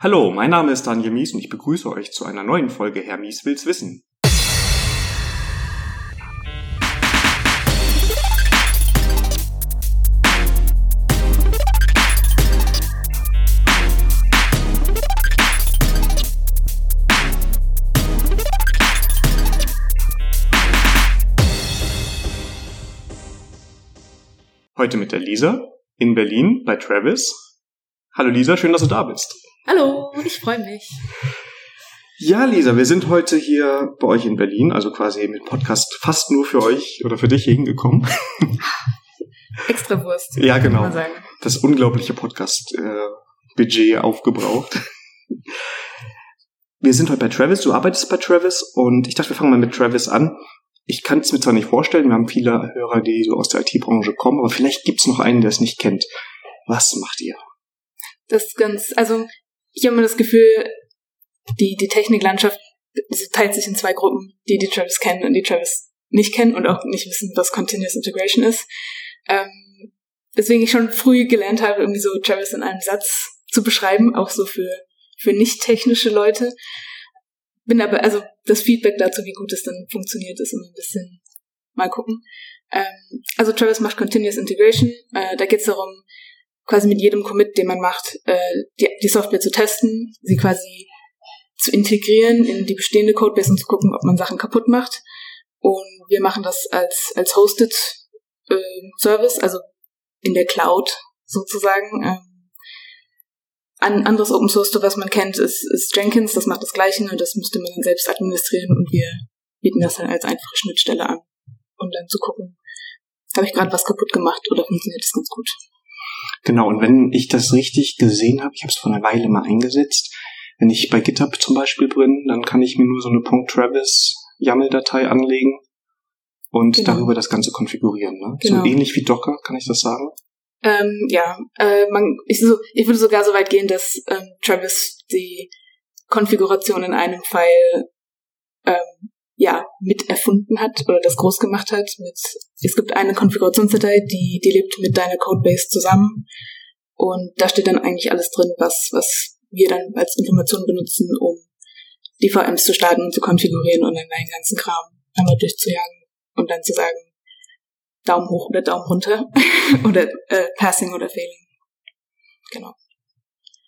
Hallo, mein Name ist Daniel Mies und ich begrüße euch zu einer neuen Folge Herr Mies will's wissen. Heute mit der Lisa in Berlin bei Travis. Hallo Lisa, schön, dass du da bist. Hallo, ich freue mich. Ja, Lisa, wir sind heute hier bei euch in Berlin, also quasi mit Podcast fast nur für euch oder für dich hier hingekommen. Extra Wurst. Ja, genau. Das unglaubliche Podcast-Budget äh, aufgebraucht. Wir sind heute bei Travis, du arbeitest bei Travis und ich dachte, wir fangen mal mit Travis an. Ich kann es mir zwar nicht vorstellen, wir haben viele Hörer, die so aus der IT-Branche kommen, aber vielleicht gibt es noch einen, der es nicht kennt. Was macht ihr? Das ist ganz, also ich habe immer das Gefühl, die, die Techniklandschaft teilt sich in zwei Gruppen, die die Travis kennen und die Travis nicht kennen und auch nicht wissen, was Continuous Integration ist. Ähm, deswegen ich schon früh gelernt habe, irgendwie so Travis in einem Satz zu beschreiben, auch so für, für nicht technische Leute. Bin aber, also das Feedback dazu, wie gut es dann funktioniert, ist immer ein bisschen mal gucken. Ähm, also Travis macht Continuous Integration. Äh, da geht es darum, quasi mit jedem Commit, den man macht, äh, die, die Software zu testen, sie quasi zu integrieren in die bestehende Codebase und zu gucken, ob man Sachen kaputt macht. Und wir machen das als, als Hosted äh, Service, also in der Cloud sozusagen. Ähm, ein anderes Open Source, was man kennt, ist, ist Jenkins, das macht das Gleiche und das müsste man dann selbst administrieren und wir bieten das dann als einfache Schnittstelle an. Und dann zu gucken, habe ich gerade was kaputt gemacht oder funktioniert das ganz gut. Genau, und wenn ich das richtig gesehen habe, ich habe es vor einer Weile mal eingesetzt, wenn ich bei GitHub zum Beispiel bin, dann kann ich mir nur so eine .travis YAML-Datei anlegen und genau. darüber das Ganze konfigurieren. Ne? Genau. So ähnlich wie Docker, kann ich das sagen? Ähm, ja, äh, man, ich, so, ich würde sogar so weit gehen, dass ähm, Travis die Konfiguration in einem File ähm, ja mit erfunden hat oder das groß gemacht hat. Mit es gibt eine Konfigurationsdatei, die die lebt mit deiner Codebase zusammen und da steht dann eigentlich alles drin, was was wir dann als Information benutzen, um die VMs zu starten und zu konfigurieren und dann deinen ganzen Kram einmal durchzujagen und dann zu sagen, Daumen hoch oder Daumen runter oder äh, Passing oder Failing. Genau.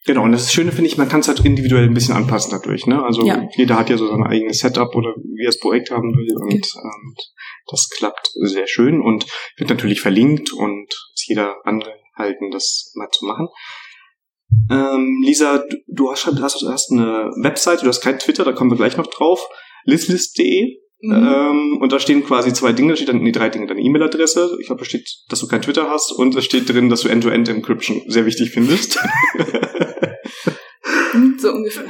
Genau, und das Schöne finde ich, man kann es halt individuell ein bisschen anpassen dadurch. Ne? Also ja. jeder hat ja so sein eigenes Setup oder wie er das Projekt haben will und, okay. ähm, das klappt sehr schön und wird natürlich verlinkt und ist jeder angehalten, das mal zu machen. Ähm, Lisa, du, du hast, hast, hast eine Webseite, du hast kein Twitter, da kommen wir gleich noch drauf. Lizlist.de Mhm. Ähm, und da stehen quasi zwei Dinge, da steht dann die drei Dinge, deine E-Mail-Adresse, ich glaube, da steht, dass du kein Twitter hast und es steht drin, dass du End-to-End-Encryption sehr wichtig findest. so ungefähr.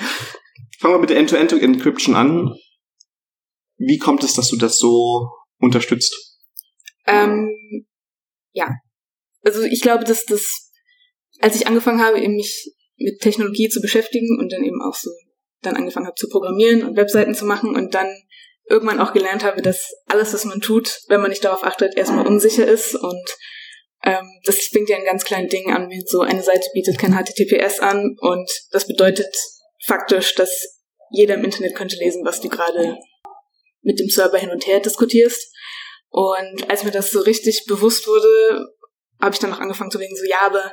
Fangen wir mit der End-to-End-Encryption an. Wie kommt es, dass du das so unterstützt? Ähm, ja. Also ich glaube, dass das, als ich angefangen habe, eben mich mit Technologie zu beschäftigen und dann eben auch so dann angefangen habe zu programmieren und Webseiten zu machen und dann irgendwann auch gelernt habe, dass alles, was man tut, wenn man nicht darauf achtet, erstmal unsicher ist und ähm, das fängt ja ein ganz kleines Ding an, wie so eine Seite bietet kein HTTPS an und das bedeutet faktisch, dass jeder im Internet könnte lesen, was du gerade mit dem Server hin und her diskutierst. Und als mir das so richtig bewusst wurde, habe ich dann auch angefangen zu denken, so ja, aber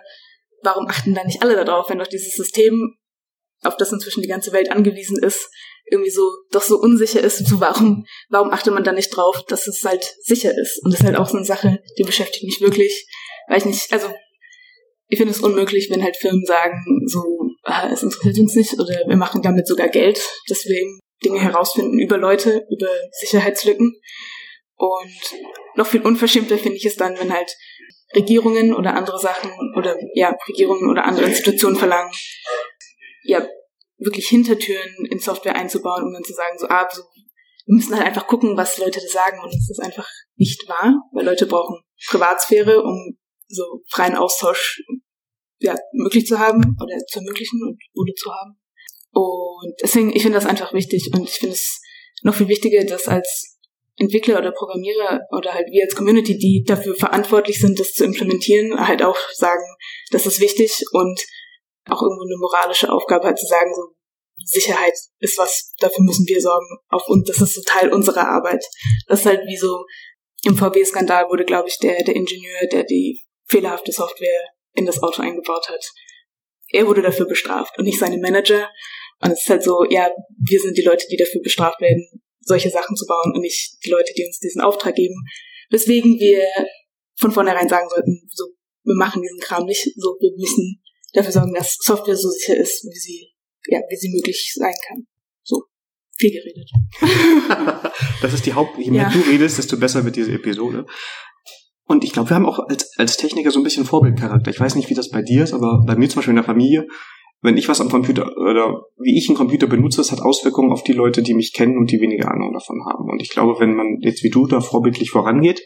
warum achten da nicht alle darauf, wenn doch dieses System, auf das inzwischen die ganze Welt angewiesen ist, irgendwie so doch so unsicher ist, so warum, warum achtet man da nicht drauf, dass es halt sicher ist? Und das ist halt auch so eine Sache, die beschäftigt mich wirklich, weil ich nicht, also ich finde es unmöglich, wenn halt Firmen sagen, so, ah, es interessiert uns nicht oder wir machen damit sogar Geld, dass wir eben Dinge herausfinden über Leute, über Sicherheitslücken. Und noch viel unverschämter finde ich es dann, wenn halt Regierungen oder andere Sachen oder ja, Regierungen oder andere Institutionen verlangen, ja, wirklich Hintertüren in Software einzubauen, um dann zu sagen, so, ah, so, wir müssen halt einfach gucken, was Leute da sagen und das ist einfach nicht wahr, weil Leute brauchen Privatsphäre, um so freien Austausch ja, möglich zu haben oder zu ermöglichen und Bude zu haben. Und deswegen, ich finde das einfach wichtig und ich finde es noch viel wichtiger, dass als Entwickler oder Programmierer oder halt wir als Community, die dafür verantwortlich sind, das zu implementieren, halt auch sagen, das ist wichtig und auch irgendwo eine moralische Aufgabe hat zu sagen, so Sicherheit ist was, dafür müssen wir sorgen. Auf uns, das ist so Teil unserer Arbeit. Das ist halt wie so im VW-Skandal wurde, glaube ich, der, der Ingenieur, der die fehlerhafte Software in das Auto eingebaut hat. Er wurde dafür bestraft und nicht seine Manager. Und es ist halt so, ja, wir sind die Leute, die dafür bestraft werden, solche Sachen zu bauen und nicht die Leute, die uns diesen Auftrag geben. Weswegen wir von vornherein sagen sollten, so, wir machen diesen Kram nicht, so, wir müssen dafür sorgen, dass Software so sicher ist, wie sie, ja, wie sie möglich sein kann. So, viel geredet. das ist die Haupt, je mehr ja. du redest, desto besser wird diese Episode. Und ich glaube, wir haben auch als, als Techniker so ein bisschen Vorbildcharakter. Ich weiß nicht, wie das bei dir ist, aber bei mir zum Beispiel in der Familie, wenn ich was am Computer oder wie ich einen Computer benutze, das hat Auswirkungen auf die Leute, die mich kennen und die weniger Ahnung davon haben. Und ich glaube, wenn man jetzt wie du da vorbildlich vorangeht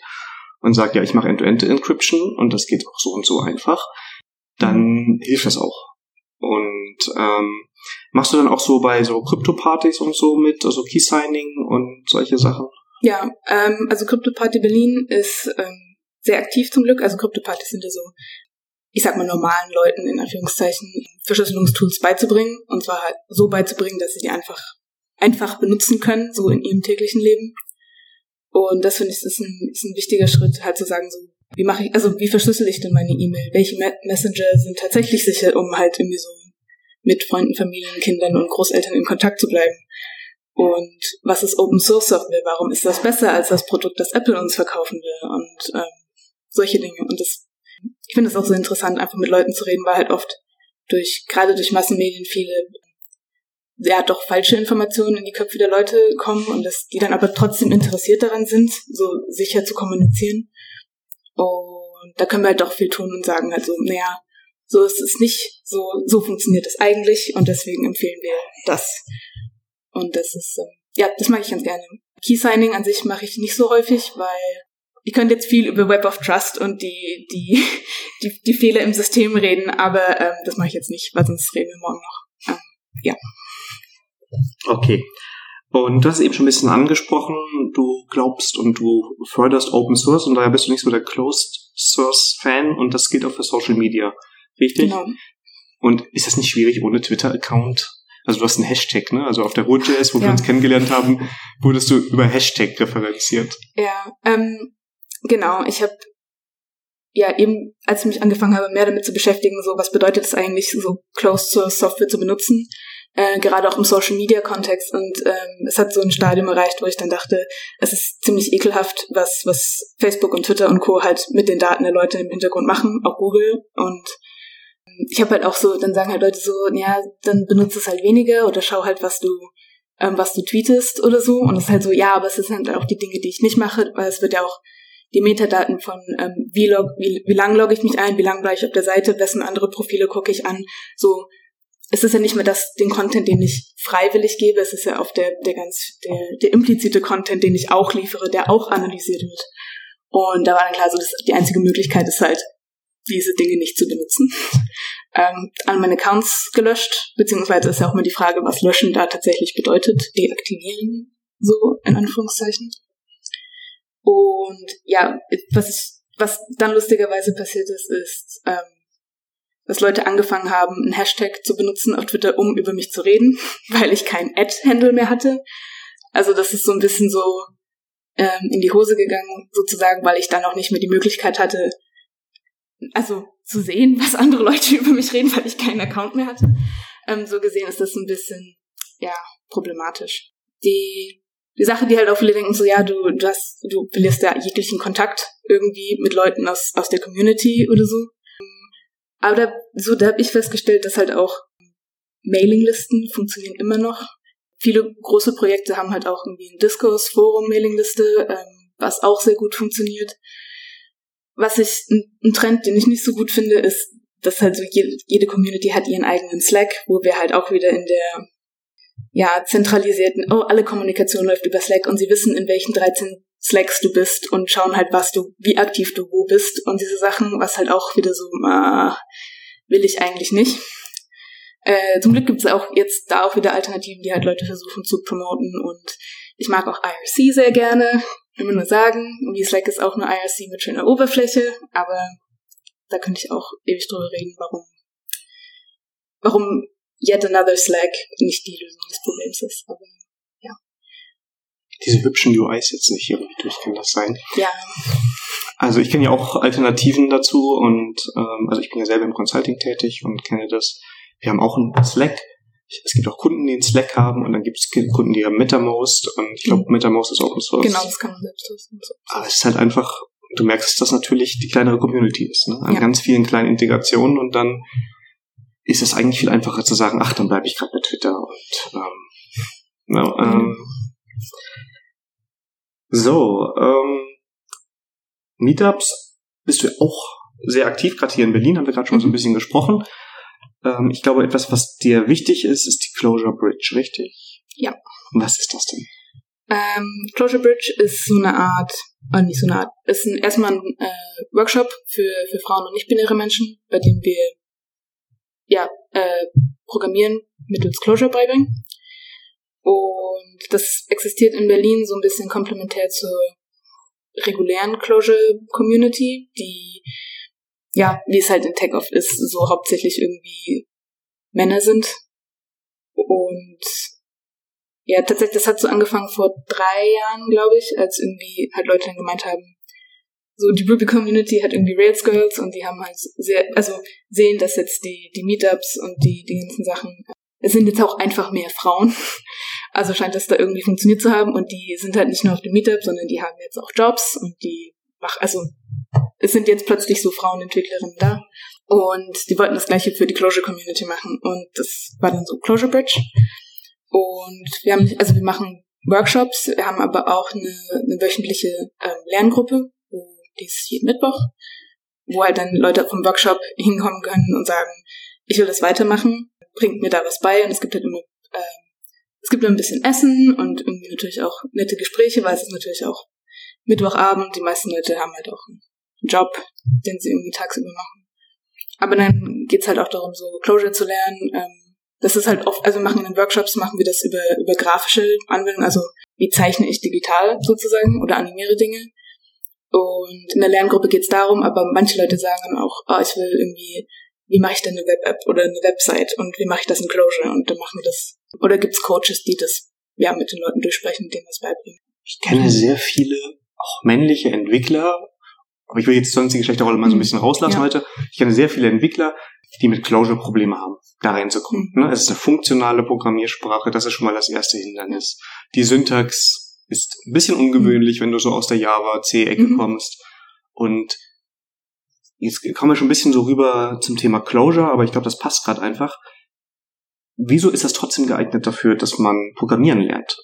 und sagt, ja, ich mache End-to-End-Encryption und das geht auch so und so einfach, dann mhm. hilft das auch. Und ähm, machst du dann auch so bei so Krypto-Partys und so mit, also Key-Signing und solche Sachen? Ja, ähm, also Krypto-Party Berlin ist ähm, sehr aktiv zum Glück. Also Kryptopartys sind ja so, ich sag mal, normalen Leuten in Anführungszeichen Verschlüsselungstools beizubringen. Und zwar halt so beizubringen, dass sie die einfach, einfach benutzen können, so in ihrem täglichen Leben. Und das finde ich, ist ein, ist ein wichtiger Schritt, halt zu sagen, so, wie mache ich, also wie verschlüssel ich denn meine E-Mail? Welche Messenger sind tatsächlich sicher, um halt irgendwie so mit Freunden, Familien, Kindern und Großeltern in Kontakt zu bleiben? Und was ist Open Source Software? Warum ist das besser als das Produkt, das Apple uns verkaufen will? Und ähm, solche Dinge. Und das, ich finde es auch so interessant, einfach mit Leuten zu reden, weil halt oft durch, gerade durch Massenmedien viele, ja, doch falsche Informationen in die Köpfe der Leute kommen und dass die dann aber trotzdem interessiert daran sind, so sicher zu kommunizieren. Und da können wir halt doch viel tun und sagen halt naja, so ist es nicht, so, so funktioniert es eigentlich und deswegen empfehlen wir das. Und das ist, ähm, ja, das mag ich ganz gerne. Key Signing an sich mache ich nicht so häufig, weil ich könnte jetzt viel über Web of Trust und die, die, die, die Fehler im System reden, aber ähm, das mache ich jetzt nicht, weil sonst reden wir morgen noch. Ähm, ja. Okay. Und du hast eben schon ein bisschen angesprochen, du glaubst und du förderst Open Source und daher bist du nicht so der Closed Source Fan und das gilt auch für Social Media. Richtig? Genau. Und ist das nicht schwierig ohne Twitter-Account? Also du hast einen Hashtag, ne? Also auf der Hood.js, wo ja. wir uns kennengelernt haben, wurdest du über Hashtag referenziert. Ja, ähm, Genau, ich habe ja eben, als ich mich angefangen habe, mehr damit zu beschäftigen, so was bedeutet es eigentlich, so Closed Source Software zu benutzen, äh, gerade auch im Social Media Kontext. Und ähm, es hat so ein Stadium erreicht, wo ich dann dachte, es ist ziemlich ekelhaft, was was Facebook und Twitter und Co. halt mit den Daten der Leute im Hintergrund machen, auch Google. Und ich habe halt auch so, dann sagen halt Leute so, ja, dann benutze es halt weniger oder schau halt, was du ähm, was du tweetest oder so. Und es ist halt so, ja, aber es sind halt auch die Dinge, die ich nicht mache, weil es wird ja auch die Metadaten von ähm, wie, log, wie, wie lang logge ich mich ein, wie lang bleibe ich auf der Seite, wessen andere Profile gucke ich an. So, es ist ja nicht mehr das, den Content, den ich freiwillig gebe, es ist ja auch der, der ganz, der, der implizite Content, den ich auch liefere, der auch analysiert wird. Und da war dann klar, so dass die einzige Möglichkeit ist halt, diese Dinge nicht zu benutzen. ähm, an meine Accounts gelöscht, beziehungsweise ist ja auch immer die Frage, was löschen da tatsächlich bedeutet, deaktivieren, so in Anführungszeichen. Und ja, was was dann lustigerweise passiert ist, ist, ähm, dass Leute angefangen haben, einen Hashtag zu benutzen auf Twitter, um über mich zu reden, weil ich kein Ad-Handle mehr hatte. Also das ist so ein bisschen so ähm, in die Hose gegangen, sozusagen, weil ich dann auch nicht mehr die Möglichkeit hatte, also zu sehen, was andere Leute über mich reden, weil ich keinen Account mehr hatte. Ähm, so gesehen ist das ein bisschen, ja, problematisch. Die die Sache, die halt auch viele denken, so ja, du, du hast, du verlierst ja jeglichen Kontakt irgendwie mit Leuten aus, aus der Community oder so. Aber da, so, da habe ich festgestellt, dass halt auch Mailinglisten funktionieren immer noch. Viele große Projekte haben halt auch irgendwie ein Discourse-Forum-Mailingliste, ähm, was auch sehr gut funktioniert. Was ich, ein, ein Trend, den ich nicht so gut finde, ist, dass halt so jede, jede Community hat ihren eigenen Slack, wo wir halt auch wieder in der ja, zentralisierten, oh, alle Kommunikation läuft über Slack und sie wissen, in welchen 13 Slacks du bist und schauen halt, was du, wie aktiv du wo bist und diese Sachen, was halt auch wieder so, äh, will ich eigentlich nicht. Äh, zum Glück gibt es auch jetzt da auch wieder Alternativen, die halt Leute versuchen zu promoten und ich mag auch IRC sehr gerne. Immer nur sagen, wie Slack ist auch eine IRC mit schöner Oberfläche, aber da könnte ich auch ewig drüber reden, warum warum yet another Slack nicht die Lösung des Problems ist. Aber. Diese hübschen UIs jetzt nicht irgendwie durch, kann das sein? Ja. Also ich kenne ja auch Alternativen dazu und ähm, also ich bin ja selber im Consulting tätig und kenne das. Wir haben auch einen Slack. Es gibt auch Kunden, die einen Slack haben und dann gibt es Kunden, die haben MetaMost und ich glaube MetaMost ist Open Source. Genau, das kann man selbst hosten. Aber es ist halt einfach, du merkst, dass das natürlich die kleinere Community ist, ne? An ja. ganz vielen kleinen Integrationen und dann ist es eigentlich viel einfacher zu sagen, ach, dann bleibe ich gerade bei Twitter und ähm, ja, ähm, so, ähm, Meetups bist du auch sehr aktiv, gerade hier in Berlin haben wir gerade schon mhm. so ein mhm. bisschen gesprochen. Ähm, ich glaube, etwas, was dir wichtig ist, ist die Closure Bridge, richtig? Ja. Was ist das denn? Ähm, Closure Bridge ist so eine Art, äh, nicht so eine Art, ist ein, erstmal ein äh, Workshop für, für Frauen und nicht-binäre Menschen, bei dem wir ja, äh, Programmieren mittels Closure beibringen. Und das existiert in Berlin so ein bisschen komplementär zur regulären Closure Community, die, ja, wie es halt in Tech oft ist, so hauptsächlich irgendwie Männer sind. Und ja, tatsächlich, das hat so angefangen vor drei Jahren, glaube ich, als irgendwie halt Leute dann gemeint haben, so die Ruby Community hat irgendwie Rails Girls und die haben halt sehr, also sehen, dass jetzt die, die Meetups und die, die ganzen Sachen, es sind jetzt auch einfach mehr Frauen. Also scheint das da irgendwie funktioniert zu haben. Und die sind halt nicht nur auf dem Meetup, sondern die haben jetzt auch Jobs und die machen, also es sind jetzt plötzlich so Frauenentwicklerinnen da. Und die wollten das gleiche für die Closure Community machen. Und das war dann so Closure Bridge. Und wir haben, also wir machen Workshops, wir haben aber auch eine, eine wöchentliche ähm, Lerngruppe, wo die ist jeden Mittwoch, wo halt dann Leute vom Workshop hinkommen können und sagen, ich will das weitermachen, bringt mir da was bei und es gibt halt immer, äh, es gibt ein bisschen Essen und irgendwie natürlich auch nette Gespräche, weil es ist natürlich auch Mittwochabend, die meisten Leute haben halt auch einen Job, den sie irgendwie tagsüber machen. Aber dann geht's halt auch darum, so Closure zu lernen. Ähm, das ist halt oft, also wir machen in den Workshops, machen wir das über, über grafische Anwendungen, also wie zeichne ich digital sozusagen oder animiere Dinge. Und in der Lerngruppe geht's darum, aber manche Leute sagen dann auch, oh, ich will irgendwie, wie mache ich denn eine Web-App oder eine Website und wie mache ich das in Clojure und dann machen wir das. Oder gibt's Coaches, die das ja mit den Leuten durchsprechen, denen das beibringen. Ich kenne sehr viele auch männliche Entwickler, aber ich will jetzt sonst die Geschlechterrolle mal so ein mhm. bisschen rauslassen ja. heute. Ich kenne sehr viele Entwickler, die mit Clojure Probleme haben, da reinzukommen. Mhm. Es ist eine funktionale Programmiersprache, das ist schon mal das erste Hindernis. Die Syntax ist ein bisschen ungewöhnlich, wenn du so aus der Java C-Ecke mhm. kommst. Und jetzt kommen wir schon ein bisschen so rüber zum Thema Closure, aber ich glaube, das passt gerade einfach. Wieso ist das trotzdem geeignet dafür, dass man Programmieren lernt?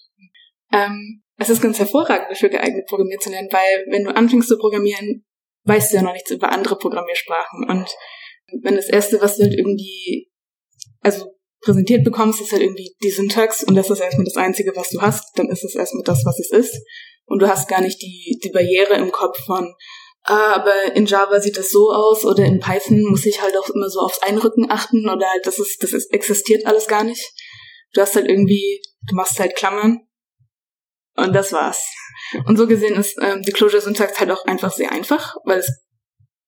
Ähm, es ist ganz hervorragend dafür geeignet, Programmieren zu lernen, weil wenn du anfängst zu programmieren, weißt du ja noch nichts über andere Programmiersprachen. Und wenn das Erste, was du halt irgendwie, also präsentiert bekommst, ist halt irgendwie die Syntax und das ist erstmal das Einzige, was du hast, dann ist es erstmal das, was es ist. Und du hast gar nicht die, die Barriere im Kopf von, aber in Java sieht das so aus oder in Python muss ich halt auch immer so aufs Einrücken achten oder halt, das ist, das ist, existiert alles gar nicht. Du hast halt irgendwie, du machst halt Klammern und das war's. Und so gesehen ist ähm, die Closure-Syntax halt auch einfach sehr einfach, weil es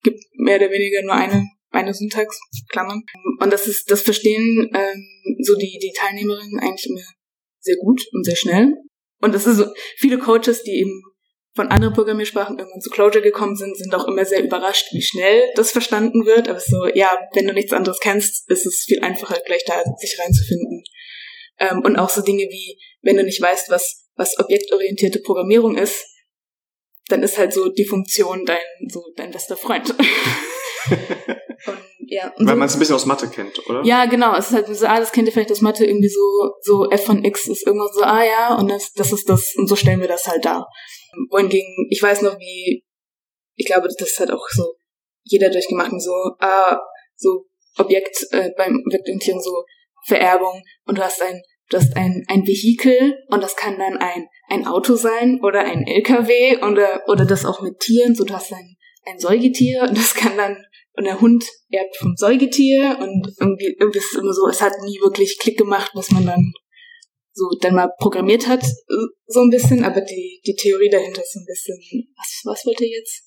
gibt mehr oder weniger nur eine eine Syntax, Klammern. Und das ist, das verstehen ähm, so die, die Teilnehmerinnen eigentlich immer sehr gut und sehr schnell. Und das ist so, viele Coaches, die eben von anderen Programmiersprachen irgendwann zu Clojure gekommen sind, sind auch immer sehr überrascht, wie schnell das verstanden wird. Aber so, ja, wenn du nichts anderes kennst, ist es viel einfacher, gleich da sich reinzufinden. Ähm, und auch so Dinge wie, wenn du nicht weißt, was, was objektorientierte Programmierung ist, dann ist halt so die Funktion dein, so dein bester Freund. Und, ja, und Weil so, man es ein bisschen aus Mathe kennt, oder? Ja, genau. Es ist halt so, ah, das kennt ihr vielleicht aus Mathe irgendwie so, so f von x ist irgendwas so, ah ja, und das, das ist das, und so stellen wir das halt da. Wohingegen, ich weiß noch, wie, ich glaube, das hat auch so jeder durchgemacht, so, ah, so Objekt, äh, beim Objektorientierung so Vererbung und du hast ein, du hast ein, ein Vehikel und das kann dann ein, ein Auto sein oder ein LKW oder, oder das auch mit Tieren, so du hast ein, ein Säugetier und das kann dann und der Hund erbt vom Säugetier und irgendwie, irgendwie ist es immer so, es hat nie wirklich Klick gemacht, was man dann so dann mal programmiert hat, so ein bisschen, aber die, die Theorie dahinter ist so ein bisschen, was, was wollte ihr jetzt?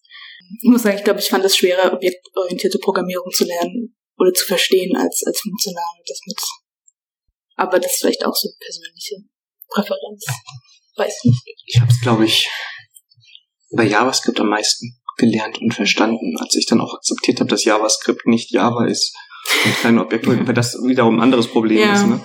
Ich muss sagen, ich glaube, ich fand es schwerer, objektorientierte Programmierung zu lernen oder zu verstehen als, als funktional das mit. Aber das ist vielleicht auch so eine persönliche Präferenz. Weiß nicht. Ich habe es, glaube ich, bei JavaScript am meisten gelernt und verstanden, als ich dann auch akzeptiert habe, dass JavaScript nicht Java ist und keine Objekte, weil das wiederum ein anderes Problem ja. ist. Ne?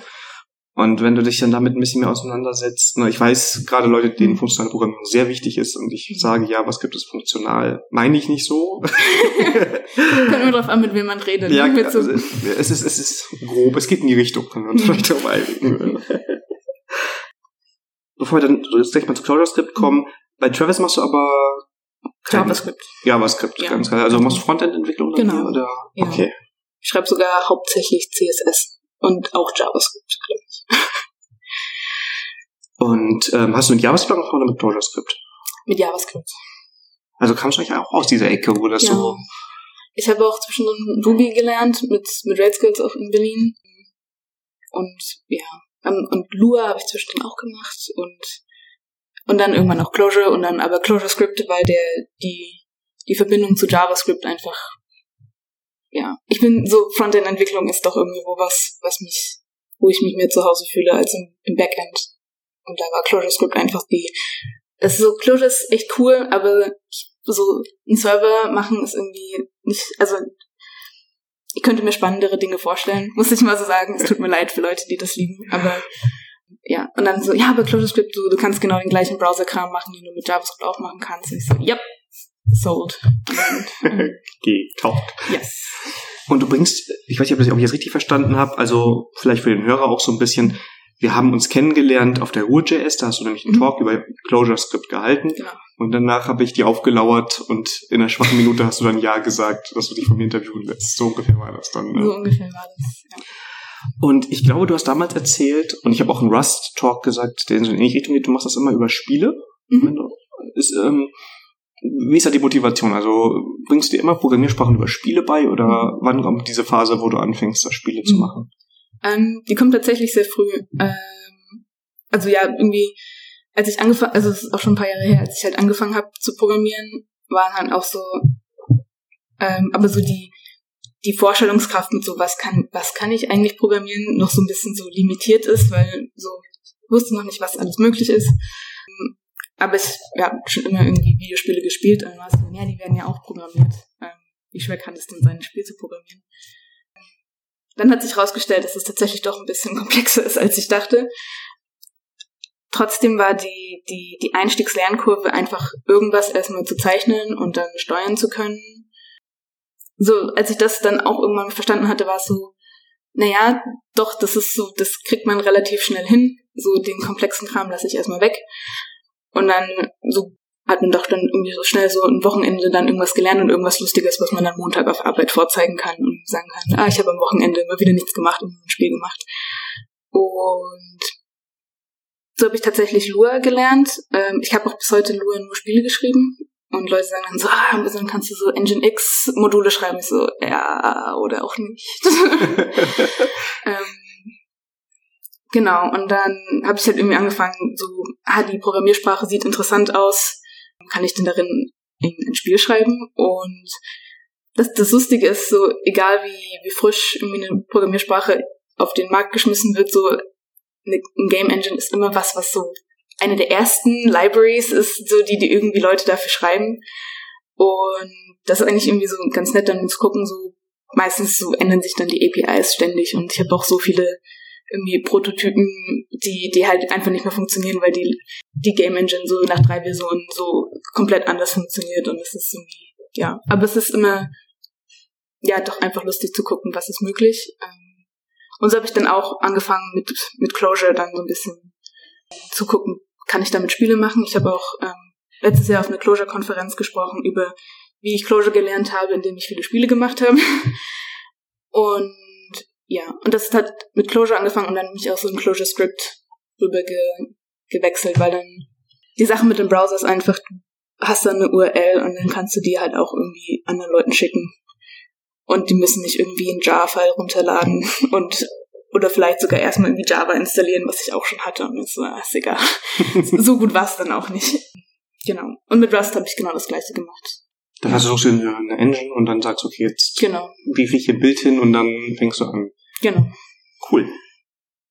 Und wenn du dich dann damit ein bisschen mehr auseinandersetzt, ne, ich weiß gerade Leute, denen funktionale Programmierung sehr wichtig ist und ich sage, ja, was gibt es funktional, meine ich nicht so. Kommt nur drauf an, mit wem man redet. Ja, ne? also, es, ist, es ist grob, es geht in die Richtung, können wir uns vielleicht darauf einigen. Bevor wir dann gleich mal zu ClojureScript kommen, bei Travis machst du aber JavaScript. JavaScript, ja. ganz klar. Also machst du Frontend-Entwicklung genau. Hier, oder? Ja. Okay. Ich schreibe sogar hauptsächlich CSS und auch JavaScript. Und ähm, hast du mit JavaScript angefangen oder mit JavaScript? Mit JavaScript. Also kamst du eigentlich auch aus dieser Ecke, wo das ja. so. Ich habe auch zwischen Ruby gelernt mit, mit Red Skills auch in Berlin. Und ja, und Lua habe ich zwischendrin auch gemacht und und dann irgendwann auch Clojure und dann aber ClojureScript, weil der die die Verbindung zu JavaScript einfach ja, ich bin so Frontend-Entwicklung ist doch irgendwo was, was mich, wo ich mich mehr zu Hause fühle als im, im Backend. Und da war ClojureScript einfach die, das ist so, Clojure ist echt cool, aber so ein Server machen ist irgendwie nicht, also ich könnte mir spannendere Dinge vorstellen, muss ich mal so sagen. Es tut mir leid für Leute, die das lieben, aber ja. Und dann so, ja, aber ClojureScript, du, du kannst genau den gleichen Browser-Kram machen, den du mit JavaScript auch machen kannst. Und ich so, yep, sold. Getaucht. Yes. Und du bringst, ich weiß nicht, ob ich das richtig verstanden habe, also vielleicht für den Hörer auch so ein bisschen, wir haben uns kennengelernt auf der Ruhr.js, da hast du nämlich einen mhm. Talk über ClojureScript gehalten. Genau. Und danach habe ich dir aufgelauert und in einer schwachen Minute hast du dann Ja gesagt, dass du dich von mir interviewen lässt. So ungefähr war das dann. Ne? So ungefähr war das, ja. Und ich glaube, du hast damals erzählt, und ich habe auch einen Rust-Talk gesagt, der in so eine ähnliche Richtung geht, du machst das immer über Spiele. Mhm. Ist, ähm, wie ist da die Motivation? Also bringst du dir immer Programmiersprachen über Spiele bei oder mhm. wann kommt diese Phase, wo du anfängst, das Spiele zu mhm. machen? Ähm, die kommt tatsächlich sehr früh. Ähm, also ja, irgendwie, als ich angefangen, also es ist auch schon ein paar Jahre her, als ich halt angefangen habe zu programmieren, waren halt auch so, ähm, aber so die die Vorstellungskraft mit so was kann was kann ich eigentlich programmieren noch so ein bisschen so limitiert ist, weil so ich wusste noch nicht, was alles möglich ist. Aber ich ja, schon immer irgendwie Videospiele gespielt und war so, ja, die werden ja auch programmiert. Ähm, wie schwer kann es denn sein, ein Spiel zu programmieren? Dann hat sich herausgestellt, dass es tatsächlich doch ein bisschen komplexer ist, als ich dachte. Trotzdem war die, die, die Einstiegslernkurve einfach irgendwas erstmal zu zeichnen und dann steuern zu können. So, als ich das dann auch irgendwann verstanden hatte, war es so, naja, doch, das ist so, das kriegt man relativ schnell hin. So den komplexen Kram lasse ich erstmal weg. Und dann so hat man doch dann irgendwie so schnell so ein Wochenende dann irgendwas gelernt und irgendwas Lustiges, was man dann Montag auf Arbeit vorzeigen kann und sagen kann, ah, ich habe am Wochenende immer wieder nichts gemacht und ein Spiel gemacht. Und so habe ich tatsächlich Lua gelernt. Ähm, ich habe auch bis heute Lua nur Spiele geschrieben. Und Leute sagen dann so, ah, dann kannst du so Engine X Module schreiben. Ich so, ja, oder auch nicht. ähm, Genau, und dann habe ich halt irgendwie angefangen, so, ah, die Programmiersprache sieht interessant aus, kann ich denn darin ein Spiel schreiben? Und das, das Lustige ist so, egal wie, wie frisch irgendwie eine Programmiersprache auf den Markt geschmissen wird, so eine, ein Game Engine ist immer was, was so eine der ersten Libraries ist, so die, die irgendwie Leute dafür schreiben. Und das ist eigentlich irgendwie so ganz nett dann zu gucken, so meistens so ändern sich dann die APIs ständig und ich habe auch so viele irgendwie Prototypen, die, die halt einfach nicht mehr funktionieren, weil die, die Game Engine so nach drei Versionen so komplett anders funktioniert und es ist irgendwie, ja. Aber es ist immer, ja, doch einfach lustig zu gucken, was ist möglich. Ähm, und so habe ich dann auch angefangen mit, mit Closure dann so ein bisschen zu gucken, kann ich damit Spiele machen? Ich habe auch ähm, letztes Jahr auf einer Closure-Konferenz gesprochen über, wie ich Closure gelernt habe, indem ich viele Spiele gemacht habe. Und ja, und das hat mit Clojure angefangen und dann mich auch so ein Clojure Script rüber ge gewechselt, weil dann die Sache mit dem Browser ist einfach, du hast dann eine URL und dann kannst du die halt auch irgendwie anderen Leuten schicken. Und die müssen nicht irgendwie einen Jar-File runterladen und oder vielleicht sogar erstmal irgendwie Java installieren, was ich auch schon hatte. Und das war ist egal. so gut war es dann auch nicht. Genau. Und mit Rust habe ich genau das gleiche gemacht. Das heißt, du eine Engine und dann sagst, okay, jetzt genau. wie ich ein Bild hin und dann fängst du an. Genau. Cool.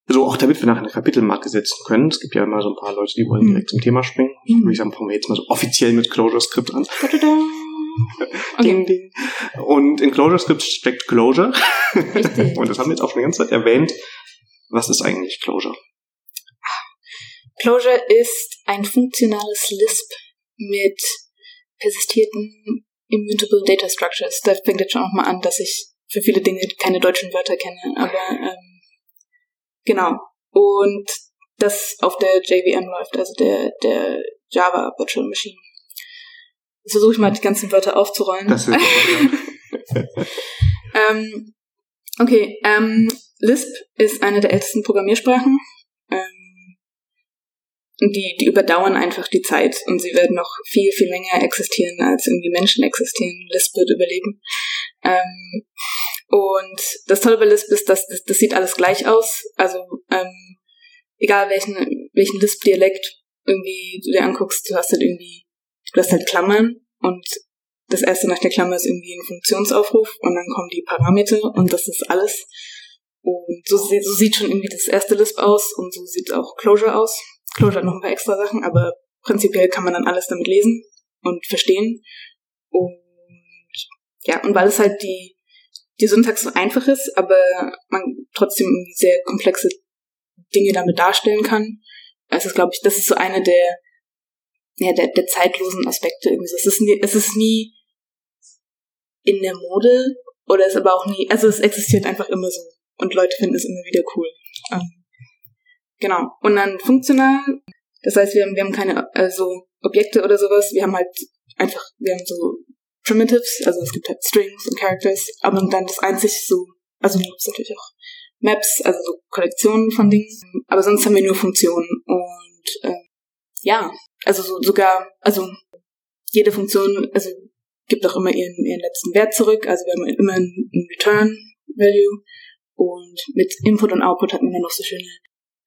So, auch damit wir nachher eine Kapitelmarke setzen können. Es gibt ja immer so ein paar Leute, die wollen Mhm. direkt zum Thema springen. Mhm. Würde ich sagen, fangen wir jetzt mal so offiziell mit ClojureScript an. Ta-da-da. Okay, Ding, ding. Und in ClojureScript steckt Clojure. richtig. Und das haben wir jetzt auch schon die ganze Zeit erwähnt. Was ist eigentlich Clojure? Clojure ist ein funktionales Lisp mit persistierten Immutable Data Structures. Da fängt jetzt schon auch mal an, dass ich für viele Dinge keine deutschen Wörter kenne, aber ähm, genau. Und das auf der JVM läuft, also der, der Java Virtual Machine. Jetzt versuche ich mal die ganzen Wörter aufzurollen. Das ist Ähm, okay, ähm, Lisp ist eine der ältesten Programmiersprachen. Ähm, die, die überdauern einfach die Zeit und sie werden noch viel, viel länger existieren, als irgendwie Menschen existieren. Lisp wird überleben. Ähm, und das Tolle bei Lisp ist, dass das, das sieht alles gleich aus. Also ähm, egal welchen, welchen Lisp-Dialekt irgendwie du dir anguckst, du hast halt irgendwie, du hast halt Klammern und das erste nach der Klammer ist irgendwie ein Funktionsaufruf und dann kommen die Parameter und das ist alles. Und so, sieht- so sieht schon irgendwie das erste Lisp aus und so sieht auch Clojure aus. Clojure hat noch ein paar extra Sachen, aber prinzipiell kann man dann alles damit lesen und verstehen. Und ja, und weil es halt die, die Syntax so einfach ist, aber man trotzdem sehr komplexe Dinge damit darstellen kann, es ist, glaube ich, das ist so eine der, ja, der, der zeitlosen Aspekte irgendwie. Es ist nie, es ist nie in der Mode oder ist aber auch nie, also es existiert einfach immer so und Leute finden es immer wieder cool. Ähm, genau. Und dann funktional, das heißt, wir haben, wir haben keine also Objekte oder sowas, wir haben halt einfach, wir haben so Primitives, also es gibt halt Strings und Characters, aber dann das einzig so, also es natürlich auch. Maps, also so Kollektionen von Dingen, aber sonst haben wir nur Funktionen und ähm, ja, also so, sogar, also jede Funktion, also gibt auch immer ihren, ihren letzten Wert zurück, also wir haben immer einen Return Value. Und mit Input und Output hat man dann noch so schöne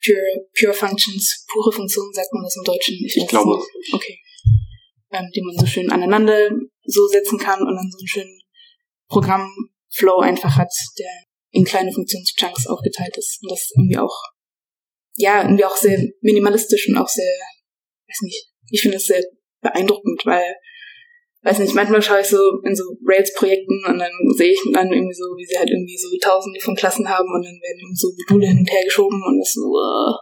Pure, Pure Functions, pure Funktionen, sagt man das im Deutschen? Ich weiß glaube. nicht. Okay. Ähm, die man so schön aneinander so setzen kann und dann so einen schönen Programmflow einfach hat, der in kleine Funktionschunks aufgeteilt ist. Und das irgendwie auch, ja, irgendwie auch sehr minimalistisch und auch sehr, weiß nicht, ich finde es sehr beeindruckend, weil, weiß nicht, manchmal schaue ich so in so Rails-Projekten und dann sehe ich dann irgendwie so, wie sie halt irgendwie so tausende von Klassen haben und dann werden so Module hin und her geschoben und das so, uh,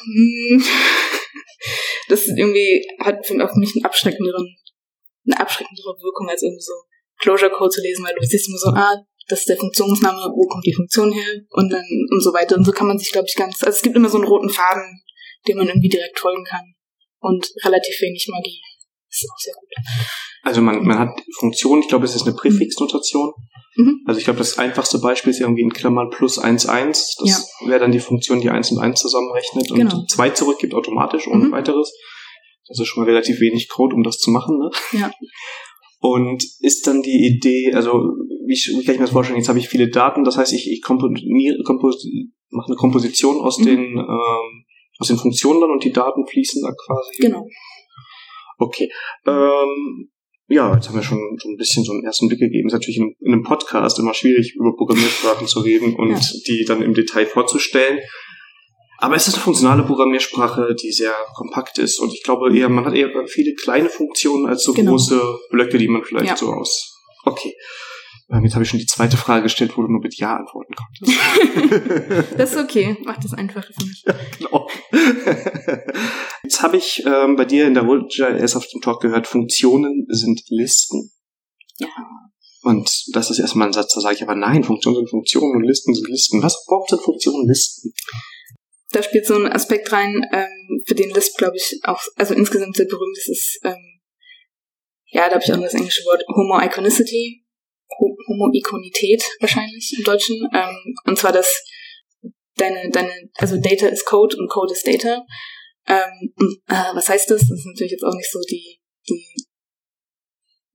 das irgendwie, hat auf mich einen abschreckenderen, eine abschreckendere Wirkung als irgendwie so Closure Code zu lesen, weil du siehst immer so, ah, das ist der Funktionsname, wo kommt die Funktion her und dann und so weiter. Und so kann man sich, glaube ich, ganz, also es gibt immer so einen roten Faden, dem man irgendwie direkt folgen kann. Und relativ wenig Magie. Das ist auch sehr gut. Also man, man hat Funktionen, ich glaube, es ist eine Präfixnotation. Mhm. Also ich glaube, das einfachste Beispiel ist irgendwie in Klammern plus 1, 1. Das wäre dann die Funktion, die 1 und 1 zusammenrechnet und Genau. 2 zurückgibt automatisch ohne Mhm. weiteres. Das ist schon mal relativ wenig Code, um das zu machen. Ne? Ja. Und ist dann die Idee, also wie, ich, wie kann ich mir das vorstellen, jetzt habe ich viele Daten, das heißt, ich, ich komponiere, kompos, mache eine Komposition aus Mhm. den ähm, aus den Funktionen dann und die Daten fließen da quasi. Genau. Okay. Ähm, ja, jetzt haben wir schon so ein bisschen so einen ersten Blick gegeben. Ist natürlich in, in einem Podcast immer schwierig, über Programmiersprachen zu reden und Ja. die dann im Detail vorzustellen. Aber es ist eine funktionale Programmiersprache, die sehr kompakt ist. Und ich glaube eher, man hat eher viele kleine Funktionen als so Genau. große Blöcke, die man vielleicht Ja. so aus. Okay. Ähm, jetzt habe ich schon die zweite Frage gestellt, wo du nur mit Ja antworten konntest. Das ist okay. Macht das einfacher für mich. genau. Jetzt habe ich ähm, bei dir in der World.js auf dem Talk gehört, Funktionen sind Listen. Ja. Und das ist erstmal ein Satz, da sage ich aber nein, Funktionen sind Funktionen und Listen sind Listen. Was braucht denn Funktionen und Listen? Da spielt so ein Aspekt rein, ähm, für den Lisp, glaube ich, auch, also insgesamt sehr berühmt ist, ist ähm, ja, da habe ich auch noch das englische Wort Homo-Iconicity, Ho Homo-Ikonität wahrscheinlich im Deutschen. Ähm, und zwar, dass deine, deine, also Data ist Code und Code ist Data. Ähm, äh, was heißt das? Das ist natürlich jetzt auch nicht so die, die,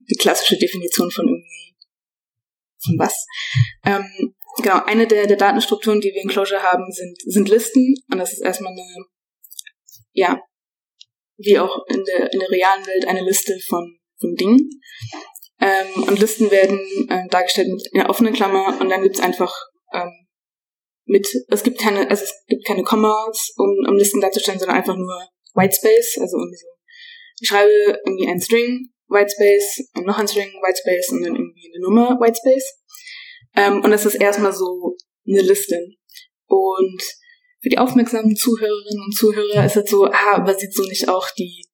die klassische Definition von irgendwie, von was. Ähm, genau, eine der, der Datenstrukturen, die wir in Clojure haben, sind, sind Listen. Und das ist erstmal eine, ja, wie auch in der, in der realen Welt eine Liste von, so ein Ding. Ähm, und Listen werden äh, dargestellt mit einer offenen Klammer und dann gibt's einfach ähm, mit, es gibt keine, also es gibt keine Kommas, um, um Listen darzustellen, sondern einfach nur Whitespace, also irgendwie so. Ich schreibe irgendwie einen String, Whitespace, und noch ein String, Whitespace und dann irgendwie eine Nummer, Whitespace. Ähm, und das ist erstmal so eine Liste. Und für die aufmerksamen Zuhörerinnen und Zuhörer ist das so, ah, aber sieht so nicht auch die,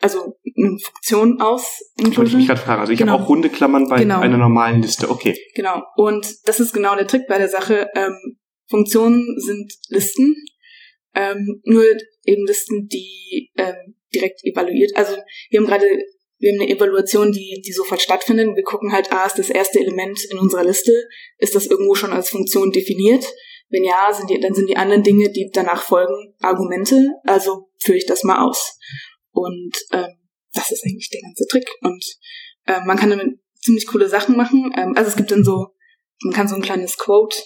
also eine Funktion aus? Wollte ich mich gerade fragen. Also ich genau. habe auch runde Klammern bei genau. einer normalen Liste. Okay. Genau. Und das ist genau der Trick bei der Sache. Ähm, Funktionen sind Listen, ähm, nur eben Listen, die ähm, direkt evaluiert. Also wir haben gerade wir haben eine Evaluation, die, die sofort stattfindet. Wir gucken halt, ah, ist das erste Element in unserer Liste, ist das irgendwo schon als Funktion definiert? Wenn ja, sind die, dann sind die anderen Dinge, die danach folgen, Argumente. Also führe ich das mal aus. Und ähm, das ist eigentlich der ganze Trick. Und äh, man kann damit ziemlich coole Sachen machen. Ähm, also es gibt dann so, man kann so ein kleines Quote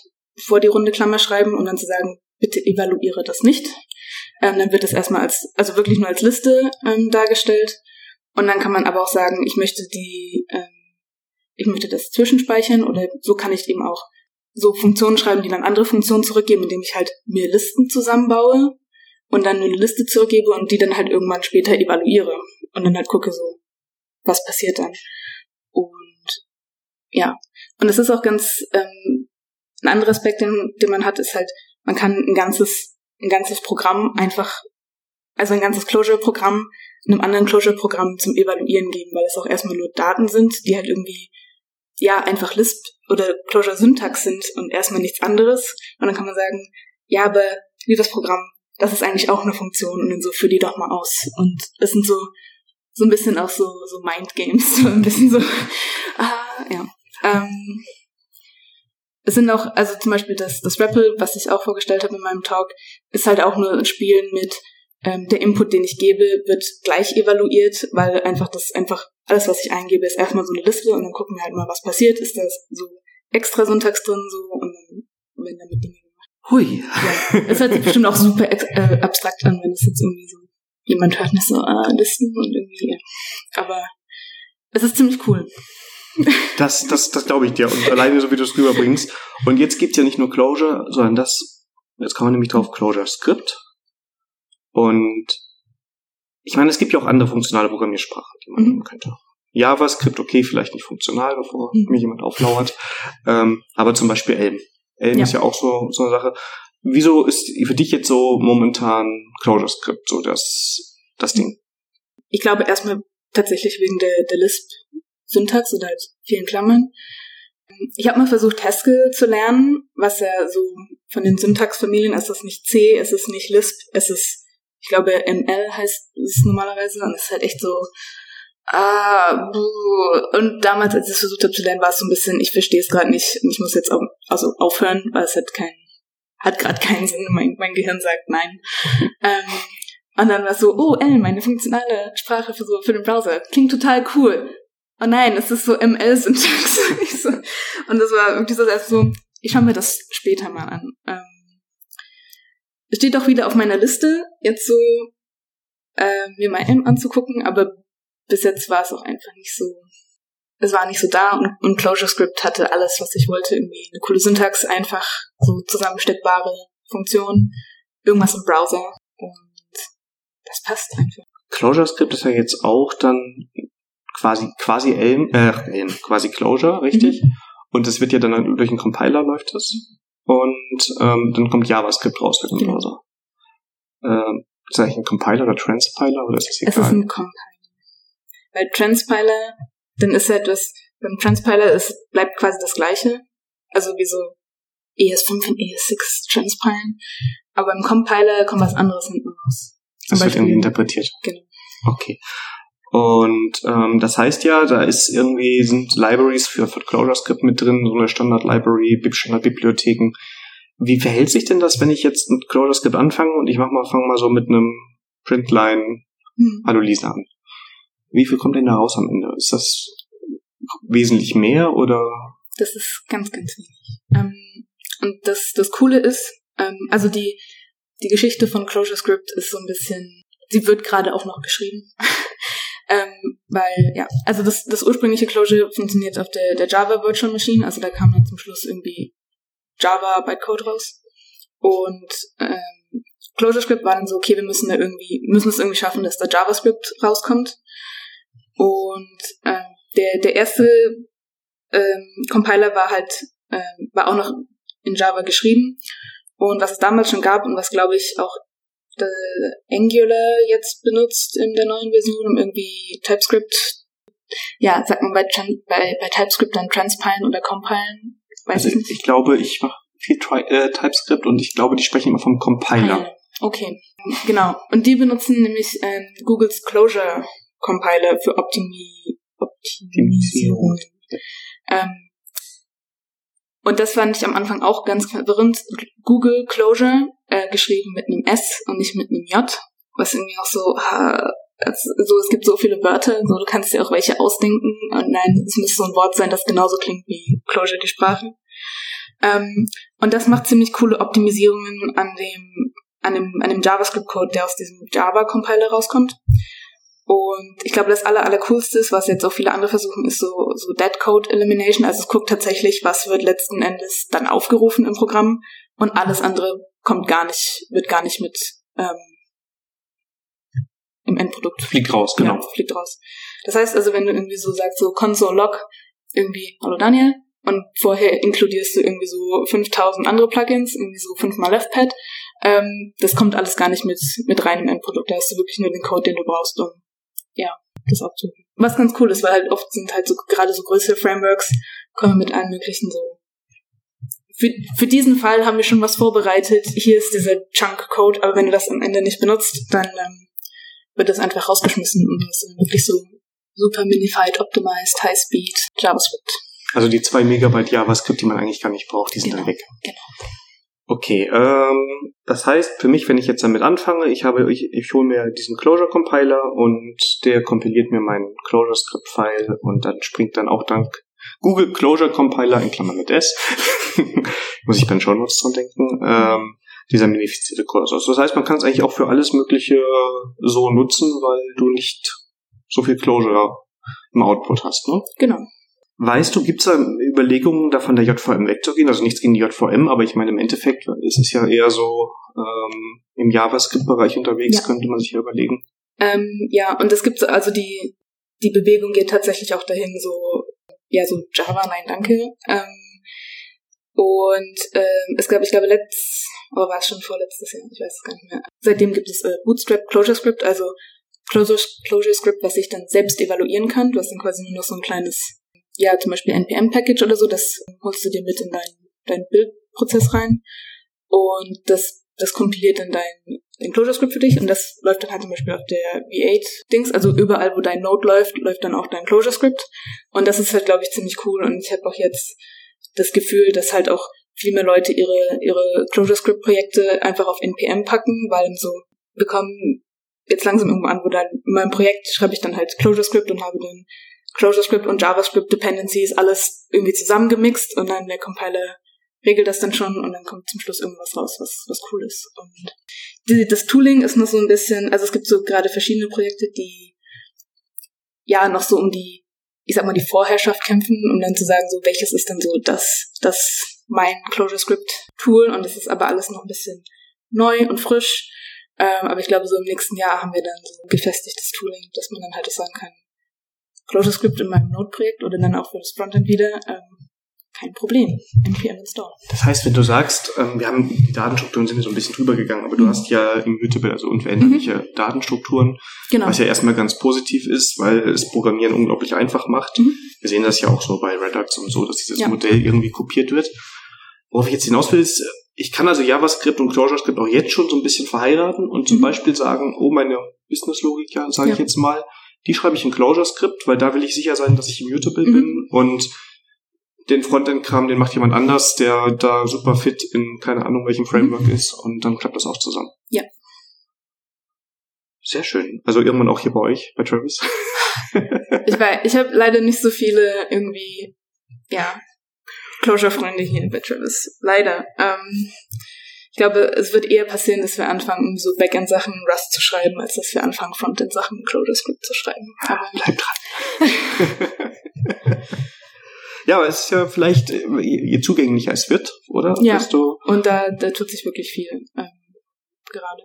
vor die runde Klammer schreiben und dann zu sagen, bitte evaluiere das nicht. Ähm, dann wird das erstmal als, also wirklich nur als Liste ähm, dargestellt. Und dann kann man aber auch sagen, ich möchte die, ähm, ich möchte das zwischenspeichern oder so kann ich eben auch so Funktionen schreiben, die dann andere Funktionen zurückgeben, indem ich halt mir Listen zusammenbaue und dann eine Liste zurückgebe und die dann halt irgendwann später evaluiere und dann halt gucke so, was passiert dann. Und ja, und es ist auch ganz ähm, ein anderer Aspekt, den, den man hat, ist halt, man kann ein ganzes, ein ganzes Programm einfach, also ein ganzes Closure-Programm einem anderen Closure-Programm zum Evaluieren geben, weil es auch erstmal nur Daten sind, die halt irgendwie ja einfach Lisp oder Closure-Syntax sind und erstmal nichts anderes. Und dann kann man sagen, ja, aber wie das Programm, das ist eigentlich auch eine Funktion und dann so führ die doch mal aus. Und es sind so so ein bisschen auch so so Mind Games, so ein bisschen so ah, ja. Ähm, es sind auch, also zum Beispiel das, das REPL, was ich auch vorgestellt habe in meinem Talk, ist halt auch nur ein Spielen mit ähm, der Input, den ich gebe, wird gleich evaluiert, weil einfach das einfach alles, was ich eingebe, ist erstmal so eine Liste und dann gucken wir halt mal, was passiert. Ist das so extra Syntax drin so und dann werden damit Dinge gemacht. Hui. Ja, es hört sich bestimmt auch super äh, abstrakt an, wenn es jetzt irgendwie so jemand hört, nicht so ah, Listen und irgendwie. Ja. Aber es ist ziemlich cool. Das, das, das glaube ich dir. Und alleine so wie du es rüberbringst. Und jetzt gibt's ja nicht nur Closure, sondern das, jetzt kann man nämlich drauf Closure Script. Und ich meine, es gibt ja auch andere funktionale Programmiersprachen, die man mhm. nehmen könnte. JavaScript, okay, vielleicht nicht funktional, bevor mhm. mich jemand auflauert. Ähm, aber zum Beispiel Elm. Elm ja. ist ja auch so, so eine Sache. Wieso ist für dich jetzt so momentan ClojureScript so das, das Ding? Ich glaube erstmal tatsächlich wegen der, der Lisp-Syntax oder halt vielen Klammern. Ich habe mal versucht, Haskell zu lernen, was ja so von den Syntaxfamilien ist das nicht C, es ist nicht Lisp, es ist ich glaube ML heißt es normalerweise und es ist halt echt so ah, und damals, als ich es versucht habe zu lernen, war es so ein bisschen, ich verstehe es gerade nicht und ich muss jetzt auch, also aufhören, weil es hat keinen, hat gerade keinen Sinn. Mein, mein Gehirn sagt nein. ähm, und dann war es so, oh, L, meine funktionale Sprache für so für den Browser. Klingt total cool. Oh nein, es ist so ML-Syntax. und das war irgendwie so, also so, ich schaue mir das später mal an. Ähm, es steht auch wieder auf meiner Liste, jetzt so äh, mir mal M anzugucken, aber bis jetzt war es auch einfach nicht so. Es war nicht so da und, und ClojureScript hatte alles, was ich wollte. Irgendwie eine coole Syntax, einfach so zusammensteckbare Funktionen, irgendwas im Browser und das passt einfach. ClojureScript ist ja jetzt auch dann quasi quasi Elm, äh, Elm, quasi Clojure, richtig? Mhm. Und es wird ja dann durch einen Compiler läuft das und ähm, dann kommt JavaScript raus für den. Browser. Ähm, ist das eigentlich ein Compiler oder Transpiler oder ist das egal? Es ist ein Compiler. Weil Transpiler, dann ist ja etwas, beim Transpiler ist, bleibt quasi das gleiche. Also wie so ES5 und ES6 transpilen. Aber beim Compiler kommt was anderes hinten raus. Das wird irgendwie interpretiert. Genau. Okay. Und ähm, das heißt ja, da ist irgendwie sind Libraries für, für ClojureScript mit drin, so eine Standard-Library, Standard-Bibliotheken. Wie verhält sich denn das, wenn ich jetzt mit ClojureScript anfange und ich mach mal, fange mal so mit einem Printline hm. Hallo Lisa an? Wie viel kommt denn da raus am Ende? Ist das wesentlich mehr oder? Das ist ganz, ganz wenig. Ähm, und das, das Coole ist, ähm, also die, die Geschichte von ClojureScript ist so ein bisschen, sie wird gerade auch noch geschrieben. Ähm, weil, ja, also das, das ursprüngliche Clojure funktioniert auf der, der Java Virtual Machine, also da kam dann zum Schluss irgendwie Java Bytecode raus. Und ähm, ClojureScript war dann so, okay, wir müssen da irgendwie, müssen es irgendwie schaffen, dass da JavaScript rauskommt. Und ähm, der, der erste ähm, Compiler war halt, ähm, war auch noch in Java geschrieben. Und was es damals schon gab und was glaube ich auch Angular jetzt benutzt in der neuen Version, um irgendwie TypeScript, ja, sagt man bei, bei, bei TypeScript dann transpilen oder compilen? Weiß also ich nicht. Ich glaube, ich mache viel Tri äh, TypeScript und ich glaube, die sprechen immer vom Compiler. Ah, okay, genau. Und die benutzen nämlich äh, Googles Closure Compiler für Optimi Optimisierung. Ähm, und das fand ich am Anfang auch ganz verwirrend. Google Closure, äh, geschrieben mit einem S und nicht mit einem J, was irgendwie auch so, ha, so, es gibt so viele Wörter, so, du kannst dir auch welche ausdenken und nein, es muss so ein Wort sein, das genauso klingt wie Closure, die Sprache. Ähm, und das macht ziemlich coole Optimisierungen an dem, an dem, an dem JavaScript-Code, der aus diesem Java-Compiler rauskommt. Und ich glaube, das aller, aller coolste ist, was jetzt auch viele andere versuchen, ist so, so Dead Code Elimination. Also es guckt tatsächlich, was wird letzten Endes dann aufgerufen im Programm und alles andere kommt gar nicht, wird gar nicht mit ähm, im Endprodukt. Fliegt raus, genau. Ja, fliegt raus. Das heißt also, wenn du irgendwie so sagst, so Console Log, irgendwie, hallo Daniel, und vorher inkludierst du irgendwie so 5000 andere Plugins, irgendwie so fünfmal LeftPad, ähm, das kommt alles gar nicht mit, mit rein im Endprodukt. Da hast du wirklich nur den Code, den du brauchst, um ja, das abzurufen. Was ganz cool ist, weil halt oft sind halt so gerade so größere Frameworks, kommen mit allen möglichen so. Für, für diesen Fall haben wir schon was vorbereitet. Hier ist dieser Chunk-Code, aber wenn du das am Ende nicht benutzt, dann ähm, wird das einfach rausgeschmissen und du hast dann wirklich so super minified, optimized, high speed JavaScript. Also die zwei Megabyte JavaScript, die man eigentlich gar nicht braucht, die sind genau, dann weg. Genau. Okay, ähm, das heißt für mich, wenn ich jetzt damit anfange, ich habe, ich, ich hole mir diesen Closure Compiler und der kompiliert mir mein Closure Script File und dann springt dann auch dank Google Closure Compiler in Klammern mit S, muss ich den Show Notes dran denken, ähm, dieser minifizierte aus. Das heißt, man kann es eigentlich auch für alles Mögliche so nutzen, weil du nicht so viel Closure im Output hast, ne? Genau. Weißt du, gibt es da Überlegungen, da von der JVM wegzugehen? Also nichts gegen die JVM, aber ich meine, im Endeffekt ist es ja eher so ähm, im JavaScript-Bereich unterwegs, ja. könnte man sich ja überlegen. Ähm, ja, und es gibt so, also die, die Bewegung geht tatsächlich auch dahin, so, ja, so Java, nein, danke. Ähm, und ähm, es gab, ich glaube, letzt, oder war es schon vorletztes Jahr, ich weiß es gar nicht mehr. Seitdem gibt es äh, Bootstrap Closure Script, also Closure, Script, was ich dann selbst evaluieren kann. Du hast dann quasi nur noch so ein kleines ja, zum Beispiel NPM-Package oder so, das holst du dir mit in deinen dein Bildprozess rein. Und das, das kompiliert dann dein, dein Closure-Script für dich und das läuft dann halt zum Beispiel auf der V8-Dings, also überall, wo dein Node läuft, läuft dann auch dein Closure-Script. Und das ist halt, glaube ich, ziemlich cool und ich habe auch jetzt das Gefühl, dass halt auch viel mehr Leute ihre, ihre Closure-Script-Projekte einfach auf NPM packen, weil so bekommen jetzt langsam irgendwo an, wo dann in meinem Projekt schreibe ich dann halt Closure-Script und habe dann ClojureScript und JavaScript Dependencies alles irgendwie zusammengemixt und dann der Compiler regelt das dann schon und dann kommt zum Schluss irgendwas raus, was, was cool ist. Und die, das Tooling ist noch so ein bisschen, also es gibt so gerade verschiedene Projekte, die ja noch so um die, ich sag mal, die Vorherrschaft kämpfen, um dann zu sagen, so welches ist dann so das, das mein ClojureScript Tool und das ist aber alles noch ein bisschen neu und frisch. Ähm, aber ich glaube, so im nächsten Jahr haben wir dann so gefestigtes Tooling, dass man dann halt sagen kann, ClojureScript in meinem Node-Projekt oder dann auch für das Frontend wieder, ähm, kein Problem. NPM install. Das heißt, wenn du sagst, ähm, wir haben die Datenstrukturen sind wir so ein bisschen drüber gegangen, aber du mhm. hast ja Immutable, also unveränderliche mhm. Datenstrukturen, genau. was ja erstmal ganz positiv ist, weil es Programmieren unglaublich einfach macht. Mhm. Wir sehen das ja auch so bei Redux und so, dass dieses ja. Modell irgendwie kopiert wird. Worauf ich jetzt hinaus will, ist, ich kann also JavaScript und ClojureScript auch jetzt schon so ein bisschen verheiraten und zum mhm. Beispiel sagen, oh, meine Business-Logik, ja, sage ja. ich jetzt mal, die schreibe ich in Clojure-Skript, weil da will ich sicher sein, dass ich immutable mhm. bin und den Frontend-Kram, den macht jemand anders, der da super fit in keine Ahnung welchem Framework mhm. ist und dann klappt das auch zusammen. Ja. Sehr schön. Also irgendwann auch hier bei euch, bei Travis. ich weiß, ich habe leider nicht so viele irgendwie, ja, Closure-Freunde hier bei Travis. Leider. Ähm, Ich glaube, es wird eher passieren, dass wir anfangen, so Backend-Sachen Rust zu schreiben, als dass wir anfangen, Frontend-Sachen ClojureScript zu schreiben. Aber Bleib dran. ja, aber es ist ja vielleicht, je zugänglicher es wird, oder? Ja, und da, da tut sich wirklich viel ähm, gerade.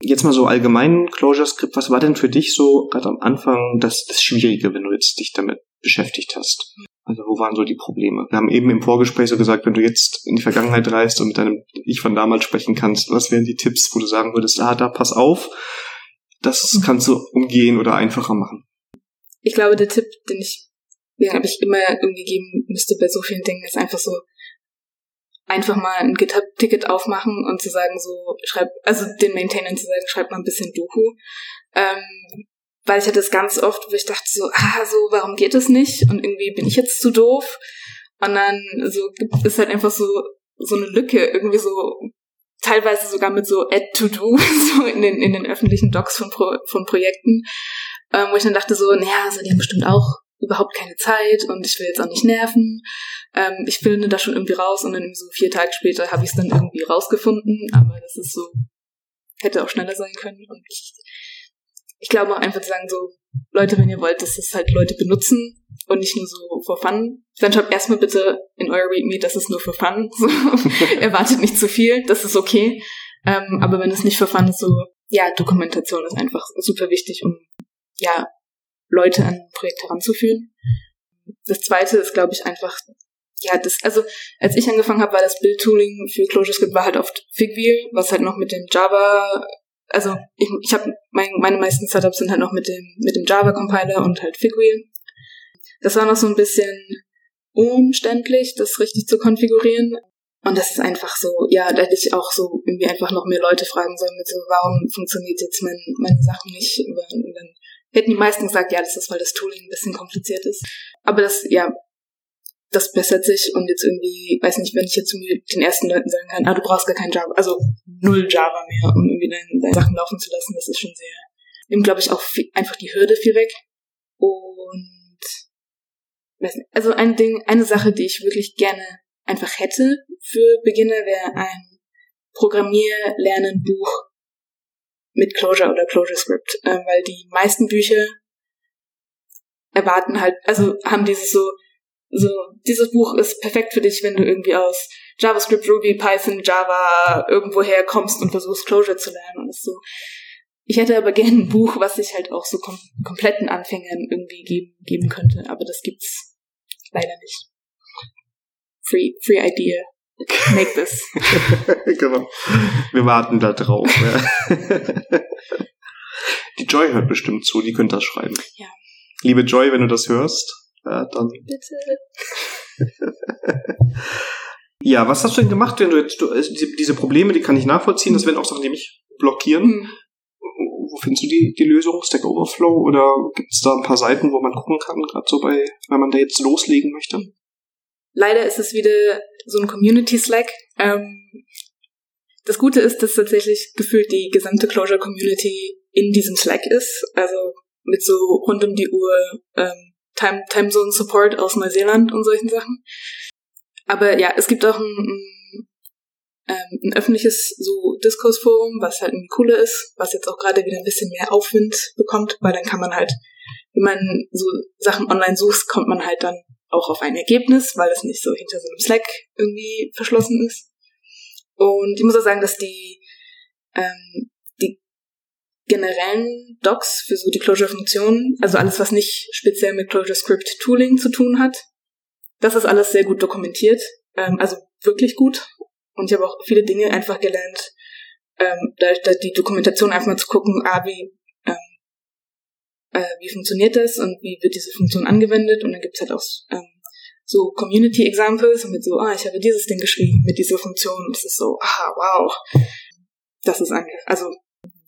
Jetzt mal so allgemein ClojureScript, was war denn für dich so gerade am Anfang das, das Schwierige, wenn du jetzt dich damit beschäftigt hast? Also wo waren so die Probleme? Wir haben eben im Vorgespräch so gesagt, wenn du jetzt in die Vergangenheit reist und mit deinem Ich von damals sprechen kannst, was wären die Tipps, wo du sagen würdest, ah, da pass auf, das mhm. kannst du umgehen oder einfacher machen? Ich glaube, der Tipp, den ich, den habe ich immer irgendwie geben müsste bei so vielen Dingen, ist einfach so, einfach mal ein GitHub-Ticket aufmachen und zu sagen, so, schreib, also den Maintainern zu sagen, schreib mal ein bisschen Doku. Ähm, weil ich hatte es ganz oft, wo ich dachte so, ah, so, warum geht es nicht? Und irgendwie bin ich jetzt zu doof. Und dann so gibt es halt einfach so, so eine Lücke, irgendwie so, teilweise sogar mit so Add to Do, so in den, in den öffentlichen Docs von, Pro, von Projekten, ähm, wo ich dann dachte so, naja, also die haben bestimmt auch überhaupt keine Zeit und ich will jetzt auch nicht nerven. Ähm, ich finde da schon irgendwie raus und dann so vier Tage später habe ich es dann irgendwie rausgefunden, aber das ist so, hätte auch schneller sein können und ich ich glaube auch einfach zu sagen, so, Leute, wenn ihr wollt, dass das halt Leute benutzen und nicht nur so for fun, dann schreibt erstmal bitte in euer README, das ist nur for fun. So, erwartet nicht zu viel, das ist okay. Ähm, aber wenn es nicht for fun ist, so, ja, Dokumentation ist einfach super wichtig, um, ja, Leute an ein Projekt heranzuführen. Das zweite ist, glaube ich, einfach, ja, das, also, als ich angefangen habe, war das Build-Tooling für ClojureScript war halt oft Figwheel, was halt noch mit dem Java also ich, ich habe mein, meine meisten Setups sind halt noch mit dem mit dem Java Compiler und halt Figwheel. Das war noch so ein bisschen umständlich, das richtig zu konfigurieren. Und das ist einfach so, ja, da hätte ich auch so irgendwie einfach noch mehr Leute fragen sollen mit so, warum funktioniert jetzt mein, meine Sachen nicht? Und dann hätten die meisten gesagt, ja, das ist, weil das Tooling ein bisschen kompliziert ist. Aber das, ja, das bessert sich und jetzt irgendwie, weiß nicht, wenn ich jetzt den ersten Leuten sagen kann, ah, du brauchst gar kein Java, also null Java mehr, um irgendwie deine, deine Sachen laufen zu lassen, das ist schon sehr, nimmt, glaube ich, auch viel, einfach die Hürde viel weg. Und, weiß nicht, also ein Ding, eine Sache, die ich wirklich gerne einfach hätte für Beginner, wäre ein Programmierlernenbuch mit Clojure oder ClojureScript, äh, weil die meisten Bücher erwarten halt, also haben dieses so, so, dieses Buch ist perfekt für dich, wenn du irgendwie aus JavaScript, Ruby, Python, Java irgendwo herkommst und versuchst Clojure zu lernen und so. Ich hätte aber gerne ein Buch, was sich halt auch so kom kompletten Anfängern irgendwie geben, geben könnte, aber das gibt's leider nicht. Free, free idea. Make this. genau. Wir warten da drauf. Ja. Die Joy hört bestimmt zu, die könnte das schreiben. Ja. Liebe Joy, wenn du das hörst, ja, dann. Bitte. ja, was hast du denn gemacht, wenn du jetzt, du, also diese, diese Probleme, die kann ich nachvollziehen, das werden auch Sachen, die mich blockieren. Mhm. Wo findest du die, die Lösung? Stack Overflow? Oder gibt es da ein paar Seiten, wo man gucken kann, gerade so bei, wenn man da jetzt loslegen möchte? Leider ist es wieder so ein Community Slack. Ähm, das Gute ist, dass tatsächlich gefühlt die gesamte Closure Community in diesem Slack ist. Also mit so rund um die Uhr ähm, Time, Time Zone Support aus Neuseeland und solchen Sachen. Aber ja, es gibt auch ein, ein, ähm, ein öffentliches so Diskursforum, was halt irgendwie cooler ist, was jetzt auch gerade wieder ein bisschen mehr Aufwind bekommt, weil dann kann man halt, wenn man so Sachen online sucht, kommt man halt dann auch auf ein Ergebnis, weil es nicht so hinter so einem Slack irgendwie verschlossen ist. Und ich muss auch sagen, dass die ähm, generellen Docs für so die Clojure-Funktionen, also alles, was nicht speziell mit Clojure-Script-Tooling zu tun hat. Das ist alles sehr gut dokumentiert, ähm, also wirklich gut. Und ich habe auch viele Dinge einfach gelernt, ähm, da, da die Dokumentation einfach mal zu gucken, ah, wie, ähm, äh, wie funktioniert das und wie wird diese Funktion angewendet. Und dann gibt's halt auch ähm, so Community Examples und mit so, ah, ich habe dieses Ding geschrieben mit dieser Funktion. Und es ist so, ah, wow. Das ist einfach, also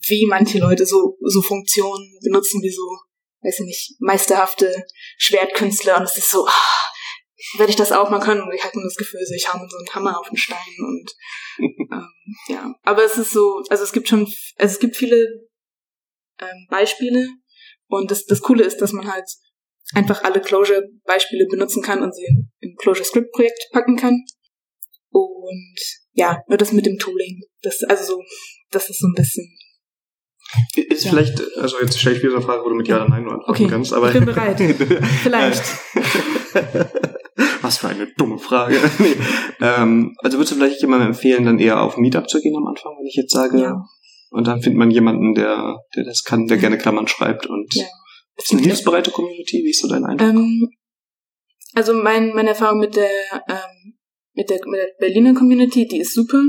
wie manche Leute so, so Funktionen benutzen, wie so, weiß ich nicht, meisterhafte Schwertkünstler und es ist so, ah, werde ich das auch mal können und ich hatte das Gefühl, so, ich mir so einen Hammer auf den Stein und ähm, ja, aber es ist so, also es gibt schon, also es gibt viele ähm, Beispiele und das, das Coole ist, dass man halt einfach alle Closure-Beispiele benutzen kann und sie in, in Closure-Script-Projekt packen kann und ja, nur das mit dem Tooling. Das, also so, das ist so ein bisschen. Ist ja. vielleicht, also jetzt stelle ich wieder so eine Frage, wo du mit Ja oder Nein nur antworten okay. kannst. Aber ich bin bereit. vielleicht. Was für eine dumme Frage. nee. ähm, also würdest du vielleicht jemandem empfehlen, dann eher auf Meetup zu gehen am Anfang, wenn ich jetzt sage, ja. und dann findet man jemanden, der, der das kann, der gerne Klammern schreibt und ja. ist eine hilfsbereite Community? Wie ist so dein Eindruck? Ähm, also mein, meine Erfahrung mit der, ähm, mit der, mit der Berliner Community, die ist super.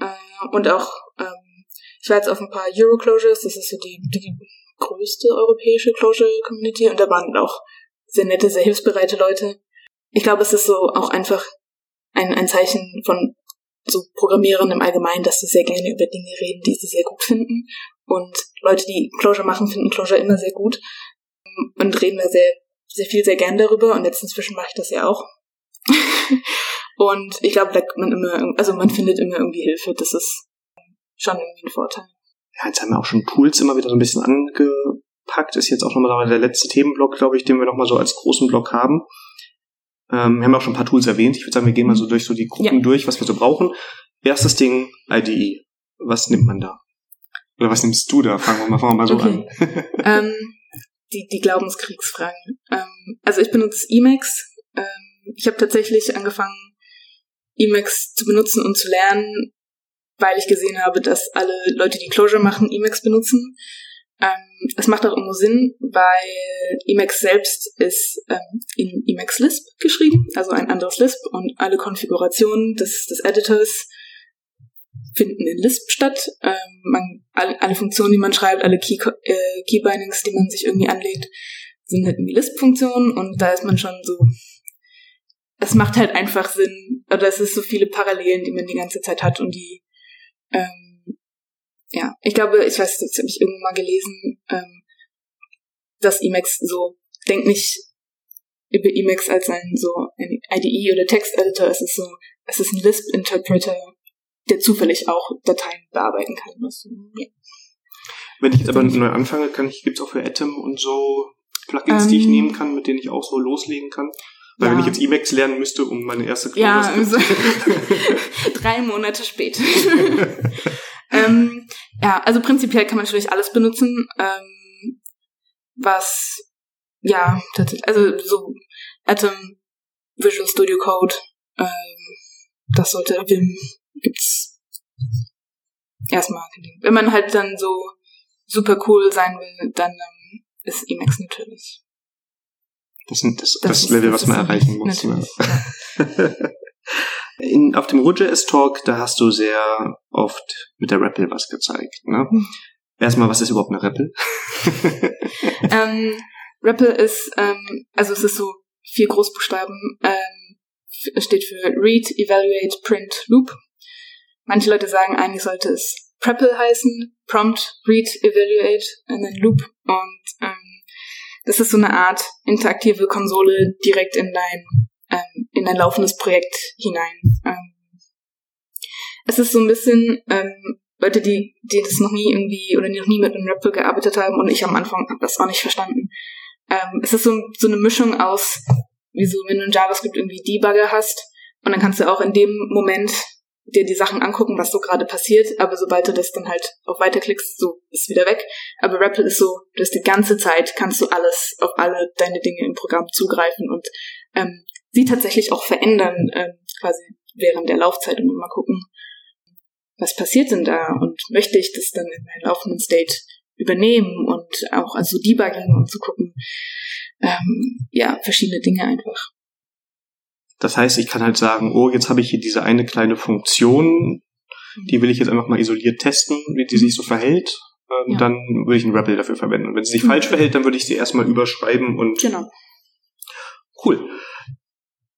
Äh, und auch, ich war jetzt auf ein paar Euro-Closures, das ist so die, die größte europäische Closure-Community und da waren auch sehr nette, sehr hilfsbereite Leute. Ich glaube, es ist so auch einfach ein, ein Zeichen von so Programmierern im Allgemeinen, dass sie sehr gerne über Dinge reden, die sie sehr gut finden. Und Leute, die Closure machen, finden Closure immer sehr gut und reden da sehr sehr viel, sehr gern darüber und jetzt inzwischen mache ich das ja auch. und ich glaube, da man immer, also man findet immer irgendwie Hilfe. Das ist schon irgendwie ein Vorteil. Ja, jetzt haben wir auch schon Tools immer wieder so ein bisschen angepackt. Ist jetzt auch nochmal der letzte Themenblock, glaube ich, den wir nochmal so als großen Block haben. Ähm, wir haben auch schon ein paar Tools erwähnt. Ich würde sagen, wir gehen mal so durch so die Gruppen ja. durch, was wir so brauchen. Erstes Ding, IDE. Was nimmt man da? Oder was nimmst du da? Fangen wir mal, fangen wir mal so okay. an. ähm, die, die Glaubenskriegsfragen. Ähm, also ich benutze Emacs. Ähm, ich habe tatsächlich angefangen, Emacs zu benutzen und zu lernen, weil ich gesehen habe, dass alle Leute, die Clojure machen, Emacs benutzen. Ähm, es macht auch immer Sinn, weil Emacs selbst ist ähm, in Emacs Lisp geschrieben, also ein anderes Lisp und alle Konfigurationen des, des Editors finden in Lisp statt. Ähm, man, alle, alle, Funktionen, die man schreibt, alle Key, äh, Keybindings, die man sich irgendwie anlegt, sind halt irgendwie Lisp-Funktionen und da ist man schon so, es macht halt einfach Sinn, oder es ist so viele Parallelen, die man die ganze Zeit hat und die, ähm, ja, ich glaube, ich weiß, das habe ich irgendwann mal gelesen, ähm, dass Emacs so, denk nicht über Emacs als ein so ein IDE oder Text-Editor, es ist so, es ist ein Lisp-Interpreter der zufällig auch Dateien bearbeiten kann. Das, ja. Wenn ich jetzt aber neu anfange, kann ich, gibt's auch für Atom und so Plugins, ähm, die ich ähm. nehmen kann, mit denen ich auch so loslegen kann? Weil ja. wenn ich jetzt Emacs lernen müsste, um meine erste Klausur Ja, also drei Monate später. ähm, ja, also prinzipiell kann man natürlich alles benutzen, ähm, was ja, tatsächlich, also so Atom, Visual Studio Code, ähm, das sollte Vim gibt's erstmal. Wenn man halt dann so super cool sein will, dann ähm, ist Emacs natürlich. Das, sind das, das, das ist, Level, das was man erreichen muss. In, auf dem RuJS Talk, da hast du sehr oft mit der REPL was gezeigt. Ne? Hm. Erstmal, was ist überhaupt eine REPL? ähm, REPL ist, ähm, also es ist so vier Großbuchstaben, ähm, steht für Read, Evaluate, Print, Loop. Manche Leute sagen, eigentlich sollte es Prepl heißen, Prompt, Read, Evaluate und dann Loop. Und ähm, das ist so eine Art interaktive Konsole direkt in dein, ähm, in dein laufendes Projekt hinein. Ähm, es ist so ein bisschen, ähm, Leute, die, die das noch nie irgendwie oder die noch nie mit einem Rapper gearbeitet haben und ich am Anfang habe das auch nicht verstanden. Ähm, es ist so, so eine Mischung aus, wie so, wenn du in JavaScript irgendwie Debugger hast und dann kannst du auch in dem Moment dir die Sachen angucken, was so gerade passiert, aber sobald du das dann halt auf weiterklickst, so ist wieder weg. Aber Rappel ist so, du hast die ganze Zeit, kannst du alles auf alle deine Dinge im Programm zugreifen und ähm, sie tatsächlich auch verändern, ähm, quasi während der Laufzeit und mal gucken, was passiert denn da und möchte ich das dann in meinen laufenden State übernehmen und auch also Debugging und zu gucken, ähm, ja, verschiedene Dinge einfach. Das heißt, ich kann halt sagen, oh, jetzt habe ich hier diese eine kleine Funktion, die will ich jetzt einfach mal isoliert testen, wie die sich so verhält. Ähm, ja. Dann würde ich einen REPL dafür verwenden. Und wenn sie sich mhm. falsch verhält, dann würde ich sie erstmal überschreiben und. Genau. Cool.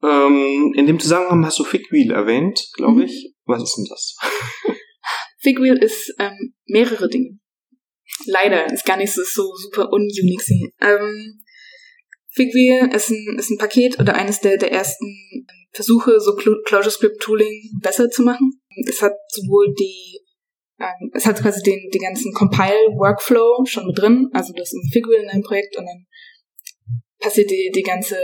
Ähm, in dem Zusammenhang hast du Figwheel erwähnt, glaube mhm. ich. Was ist denn das? Figwheel ist ähm, mehrere Dinge. Leider ist gar nicht so, so super ununique. Ähm, Figwheel ist ein, ist ein Paket oder eines der, der ersten Versuche, so ClojureScript Tooling besser zu machen. Es hat sowohl die, ähm, es hat quasi den, den ganzen Compile-Workflow schon mit drin, also das ist ein Figwheel in einem Projekt und dann passiert die, die ganze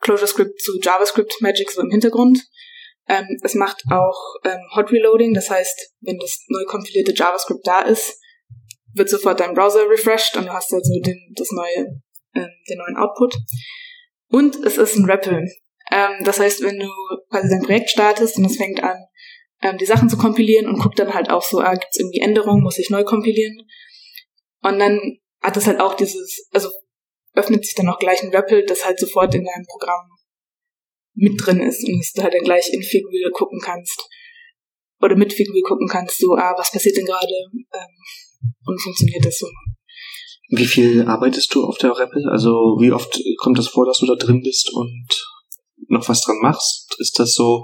ClojureScript zu JavaScript Magic so im Hintergrund. Ähm, es macht auch ähm, Hot Reloading, das heißt, wenn das neu kompilierte JavaScript da ist, wird sofort dein Browser refreshed und du hast also den, das neue, ähm, den neuen Output. Und es ist ein REPL. Ähm, das heißt, wenn du quasi dein Projekt startest und es fängt an, ähm, die Sachen zu kompilieren und guckt dann halt auch so, ah, gibt's irgendwie Änderungen, muss ich neu kompilieren. Und dann hat es halt auch dieses, also öffnet sich dann auch gleich ein REPL, das halt sofort in deinem Programm mit drin ist und dass du halt dann gleich in Figwheel gucken kannst oder mit Figwheel gucken kannst, so, ah, was passiert denn gerade ähm, und funktioniert das so. Wie viel arbeitest du auf der REPL? Also wie oft kommt das vor, dass du da drin bist und noch was dran machst? Ist das so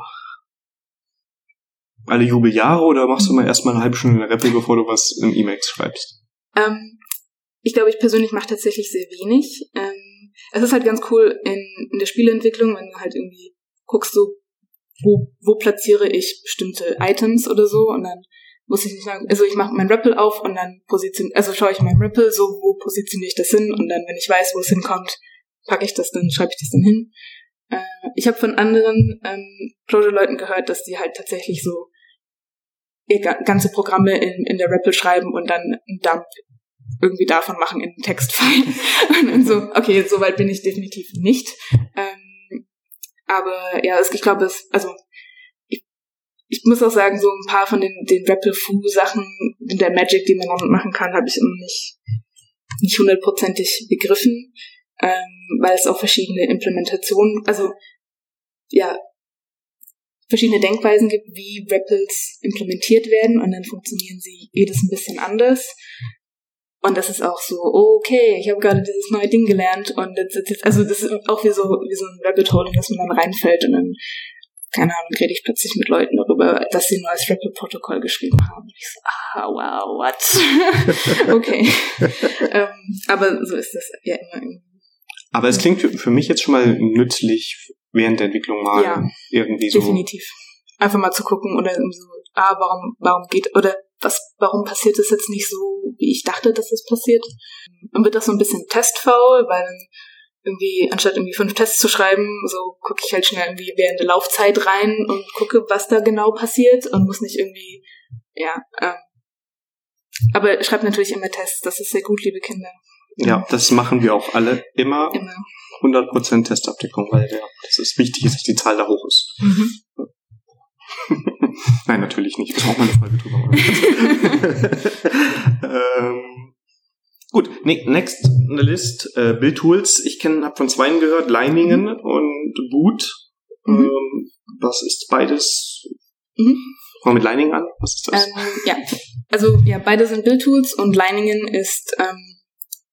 alle Jubeljahre oder machst du mal erstmal eine halbe Stunde in der REPL, bevor du was in Emacs schreibst? Ähm, ich glaube, ich persönlich mache tatsächlich sehr wenig. Ähm, es ist halt ganz cool in, in der Spieleentwicklung, wenn du halt irgendwie guckst, so, wo, wo platziere ich bestimmte Items oder so und dann muss ich nicht sagen, also ich mache mein Ripple auf und dann position, also schaue ich mein Ripple, so wo positioniere ich das hin und dann, wenn ich weiß, wo es hinkommt, packe ich das dann, schreibe ich das dann hin. Äh, ich habe von anderen ähm, Clojure-Leuten gehört, dass die halt tatsächlich so ihr ganze Programme in, in der REPL schreiben und dann einen Dump irgendwie davon machen in Textfile. und dann so, okay, so weit bin ich definitiv nicht. Ähm, aber ja, es, ich glaube, es, also ich muss auch sagen, so ein paar von den, den REPL-Fu-Sachen in der Magic, die man damit machen kann, habe ich immer nicht, nicht hundertprozentig begriffen, ähm, weil es auch verschiedene Implementationen, also ja, verschiedene Denkweisen gibt, wie REPLs implementiert werden und dann funktionieren sie jedes ein bisschen anders. Und das ist auch so, okay, ich habe gerade dieses neue Ding gelernt und ist jetzt, also das ist auch wie so, wie so ein Rabbit Hole, in das man dann reinfällt und dann, keine Ahnung, rede ich plötzlich mit Leuten darüber, dass sie ein neues Rappel-Protokoll geschrieben haben. Und ich so, ah, wow, what? okay. ähm, aber so ist das ja immer irgendwie. Aber es klingt für mich jetzt schon mal nützlich, während der Entwicklung mal ja, irgendwie so. Definitiv. Einfach mal zu gucken oder so, ah, warum, warum geht, oder was, warum passiert das jetzt nicht so, wie ich dachte, dass es passiert? Dann wird das so ein bisschen testfaul, weil dann irgendwie, anstatt irgendwie fünf Tests zu schreiben, so gucke ich halt schnell irgendwie während der Laufzeit rein und gucke, was da genau passiert und muss nicht irgendwie, ja, ähm, aber schreibt natürlich immer Tests, das ist sehr gut, liebe Kinder. Ja, das machen wir auch alle immer. Immer. 100% Testabdeckung, weil ja, das ist wichtig, dass die Zahl da hoch ist. Mhm. Nein, natürlich nicht. Das ist auch mal eine Folge drüber. ähm, gut, next on the list, äh, Build Tools. Ich kenne, habe von zweien gehört, Leiningen mhm. und Boot. Mhm. Ähm, was ist beides? Mhm. Fangen wir mit Lining an. Was ist das? Ähm, ja, also ja, beide sind Build Tools und Leiningen ist, ähm,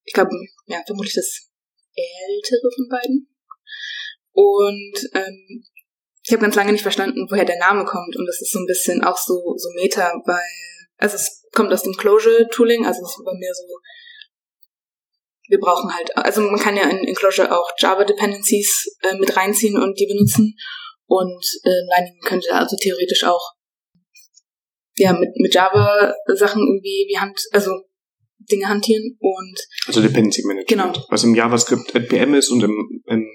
ich glaube, ja, vermutlich das ältere von beiden. Und ähm, ich habe ganz lange nicht verstanden, woher der Name kommt. Und das ist so ein bisschen auch so, so Meta, weil, also es kommt aus dem Closure-Tooling, also es ist bei mir so, wir brauchen halt, also man kann ja in, in Closure auch Java-Dependencies äh, mit reinziehen und die benutzen. Und äh, Lightning könnte also theoretisch auch ja mit, mit Java-Sachen irgendwie wie Hand, also Dinge hantieren und also Dependency Management. Genau. Was im JavaScript NPM ist und im, im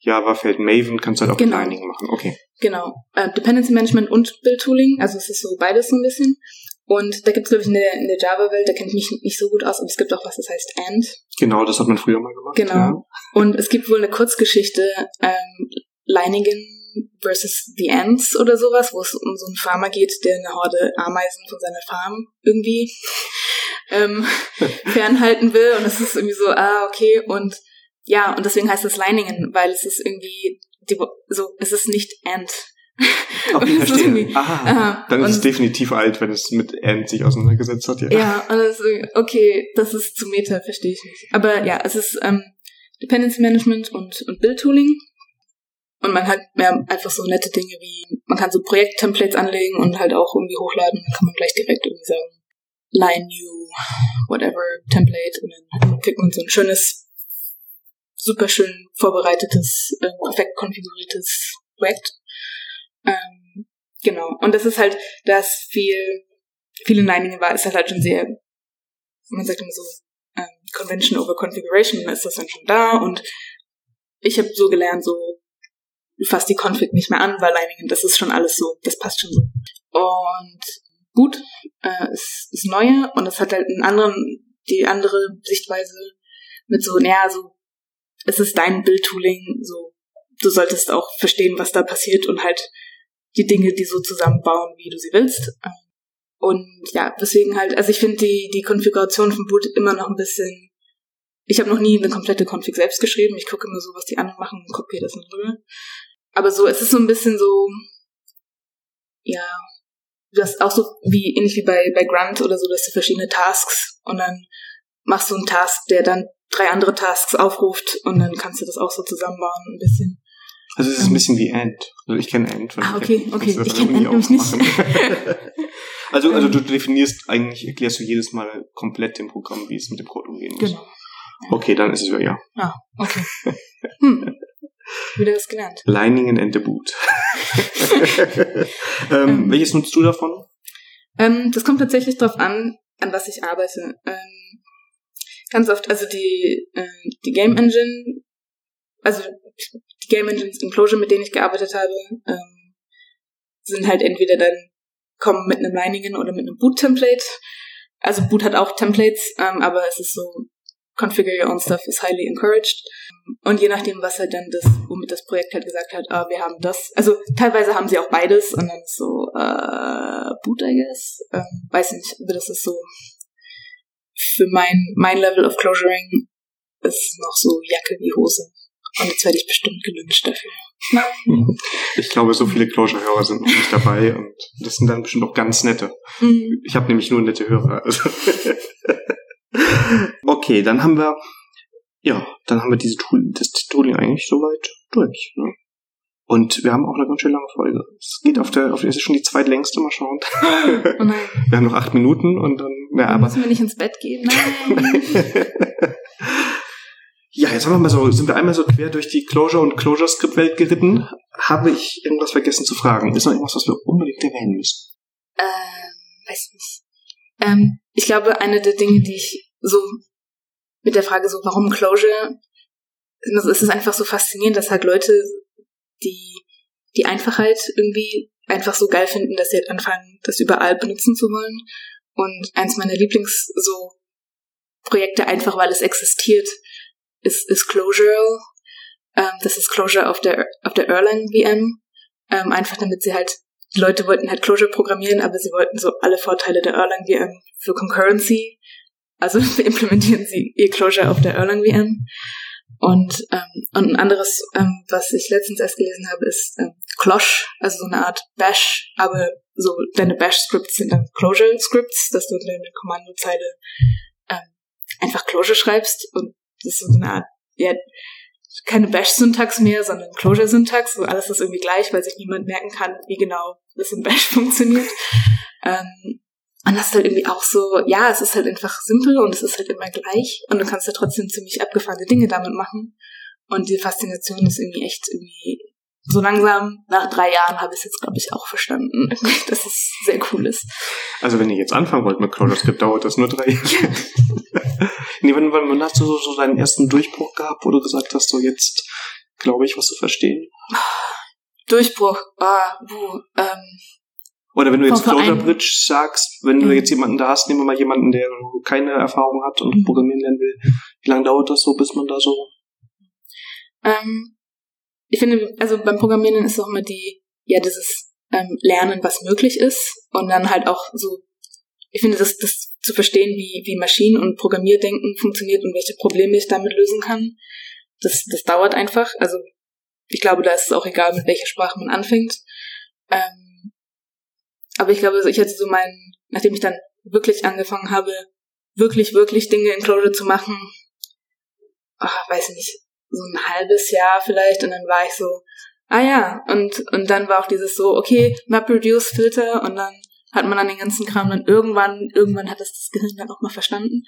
Java-Feld Maven kannst du halt auch genau. einigen machen. Okay. Genau. Äh, Dependency Management und Build Tooling, also es ist so beides so ein bisschen. Und da gibt es, glaube ich, in der, in der Java-Welt, da kenne ich mich nicht so gut aus, aber es gibt auch was, das heißt AND. Genau, das hat man früher mal gemacht. Genau. Ja. Und es gibt wohl eine Kurzgeschichte, ähm, Leinigen versus the Ants oder sowas, wo es um so einen Farmer geht, der eine Horde Ameisen von seiner Farm irgendwie ähm, fernhalten will. Und es ist irgendwie so, ah, okay. Und ja, und deswegen heißt es Leiningen, weil es ist irgendwie die, so, es ist nicht Ant. Okay, verstehe. Aha, dann ist es definitiv alt, wenn es mit Ant sich auseinandergesetzt hat, ja. Ja, und ist, okay, das ist zu Meta, verstehe ich nicht. Aber ja, es ist ähm, Dependency Management und, und Build Tooling. Und man hat ja, einfach so nette Dinge wie, man kann so Projekt-Templates anlegen und halt auch irgendwie hochladen. Dann kann man gleich direkt irgendwie sagen, line new, whatever, Template. Und dann kriegt man so ein schönes super schön vorbereitetes, äh, perfekt konfiguriertes Projekt. Ähm, genau. Und das ist halt, das viel, viele Leiningen war, ist halt, halt schon sehr, man sagt immer so, ähm, Convention over Configuration, ist das dann schon da und ich habe so gelernt, so du fasst die Config nicht mehr an, weil Leiningen, das ist schon alles so, das passt schon so. Und gut, äh, ist, ist neue und es hat halt einen anderen, die andere Sichtweise mit so, naja, so, es ist dein Bildtooling, so, du solltest auch verstehen, was da passiert und halt die Dinge, die so zusammenbauen, wie du sie willst. Und ja, deswegen halt, also ich finde die, die Konfiguration von Boot immer noch ein bisschen, ich habe noch nie eine komplette Config selbst geschrieben, ich gucke immer so, was die anderen machen und kopiere das dann rüber. Aber so, es ist so ein bisschen so, ja, du hast auch so wie ähnlich wie bei, bei Grunt oder so, dass du verschiedene Tasks und dann machst du einen Task, der dann drei andere Tasks aufruft und dann kannst du das auch so zusammenbauen ein bisschen. Also es ist ein bisschen wie Ant. Also ich kenne Ant. Ah, okay, okay. Ich, kenne Ant nämlich nicht. also, also du definierst eigentlich, erklärst du jedes Mal komplett dem Programm, wie es mit dem Code umgehen muss. Genau. Okay, dann ist es ja ja. Ah, okay. Hm. Wieder was gelernt. Liningen and the Boot. ähm, ähm, welches nutzt du davon? Ähm, das kommt tatsächlich darauf an, an was ich arbeite. Ähm, ganz oft, also die, äh, die Game Engine, also die Game Engines in Clojure, mit denen ich gearbeitet habe, ähm, sind halt entweder dann kommen mit einem Liningen oder mit einem Boot-Template. Also Boot hat auch Templates, ähm, aber es ist so configure your own stuff is highly encouraged. Und je nachdem, was halt dann das, womit das Projekt halt gesagt hat, ah, wir haben das. Also teilweise haben sie auch beides und dann so, äh, Boot, I guess. Ähm, weiß nicht, aber das ist so für mein, mein Level of Closuring ist noch so Jacke wie Hose. Und jetzt werde ich bestimmt gelünscht dafür. Ich glaube, so viele Closure-Hörer sind noch nicht dabei und das sind dann bestimmt auch ganz nette. Mhm. Ich habe nämlich nur nette Hörer. Also okay, dann haben wir, ja, dann haben wir diese Tool, das Tooling eigentlich soweit durch. Ne? Und wir haben auch eine ganz schön lange Folge. Es geht auf der, auf der, ist schon die zweitlängste, mal schauen. Oh nein. Wir haben noch acht Minuten und dann, ja, aber. Müssen wir nicht ins Bett gehen? Nein. ja, jetzt haben wir mal so, sind wir einmal so quer durch die Closure und Closure Script Welt geritten. Habe ich irgendwas vergessen zu fragen? Ist noch irgendwas, was wir unbedingt erwähnen müssen? Ähm, weiß nicht. Ähm, ich glaube, eine der Dinge, die ich so mit der Frage so, warum Closure, es ist einfach so faszinierend, dass halt Leute die, die Einfachheit irgendwie einfach so geil finden, dass sie halt anfangen, das überall benutzen zu wollen. Und eins meiner Lieblings so Projekte, einfach weil es existiert, ist, ist Closure. Ähm, das ist Closure auf der, auf der Erlang VM. Ähm, einfach damit sie halt die Leute wollten halt Clojure programmieren, aber sie wollten so alle Vorteile der Erlang VM für Concurrency. Also implementieren sie ihr Clojure auf der Erlang VM. Und, ähm, und ein anderes, ähm, was ich letztens erst gelesen habe, ist ähm, Cloche, also so eine Art Bash, aber so deine Bash-Scripts sind dann Clojure-Scripts, dass du in deine Kommandozeile ähm, einfach Clojure schreibst und das ist so eine Art, ja, keine Bash-Syntax mehr, sondern Closure-Syntax, so alles ist irgendwie gleich, weil sich niemand merken kann, wie genau das in Bash funktioniert. Ähm, und das ist halt irgendwie auch so, ja, es ist halt einfach simpel und es ist halt immer gleich und du kannst ja trotzdem ziemlich abgefahrene Dinge damit machen. Und die Faszination ist irgendwie echt irgendwie so langsam, nach drei Jahren habe ich es jetzt, glaube ich, auch verstanden, dass es sehr cool ist. Also wenn ihr jetzt anfangen wollt mit CloudScript, dauert das nur drei Jahre. nee, wann, wann, wann hast du so, so deinen ersten Durchbruch gehabt, wo du gesagt hast, so jetzt glaube ich, was zu verstehen? Durchbruch, ah, buh, ähm, oder wenn du jetzt Closure Bridge sagst, wenn du mhm. jetzt jemanden da hast, nehmen wir mal jemanden, der keine Erfahrung hat und mhm. programmieren lernen will. Wie lange dauert das so, bis man da so? Ähm, ich finde, also beim Programmieren ist auch immer die, ja, dieses ähm, Lernen, was möglich ist und dann halt auch so, ich finde, das, das zu verstehen, wie, wie Maschinen und Programmierdenken funktioniert und welche Probleme ich damit lösen kann, das, das dauert einfach. Also ich glaube, da ist es auch egal, mit welcher Sprache man anfängt. Ähm, aber ich glaube, ich hatte so meinen, nachdem ich dann wirklich angefangen habe, wirklich, wirklich Dinge in Clojure zu machen, ach, weiß nicht, so ein halbes Jahr vielleicht und dann war ich so, ah ja, und, und dann war auch dieses so, okay, MapReduce Filter und dann hat man dann den ganzen Kram dann irgendwann, irgendwann hat das das Gehirn dann auch mal verstanden.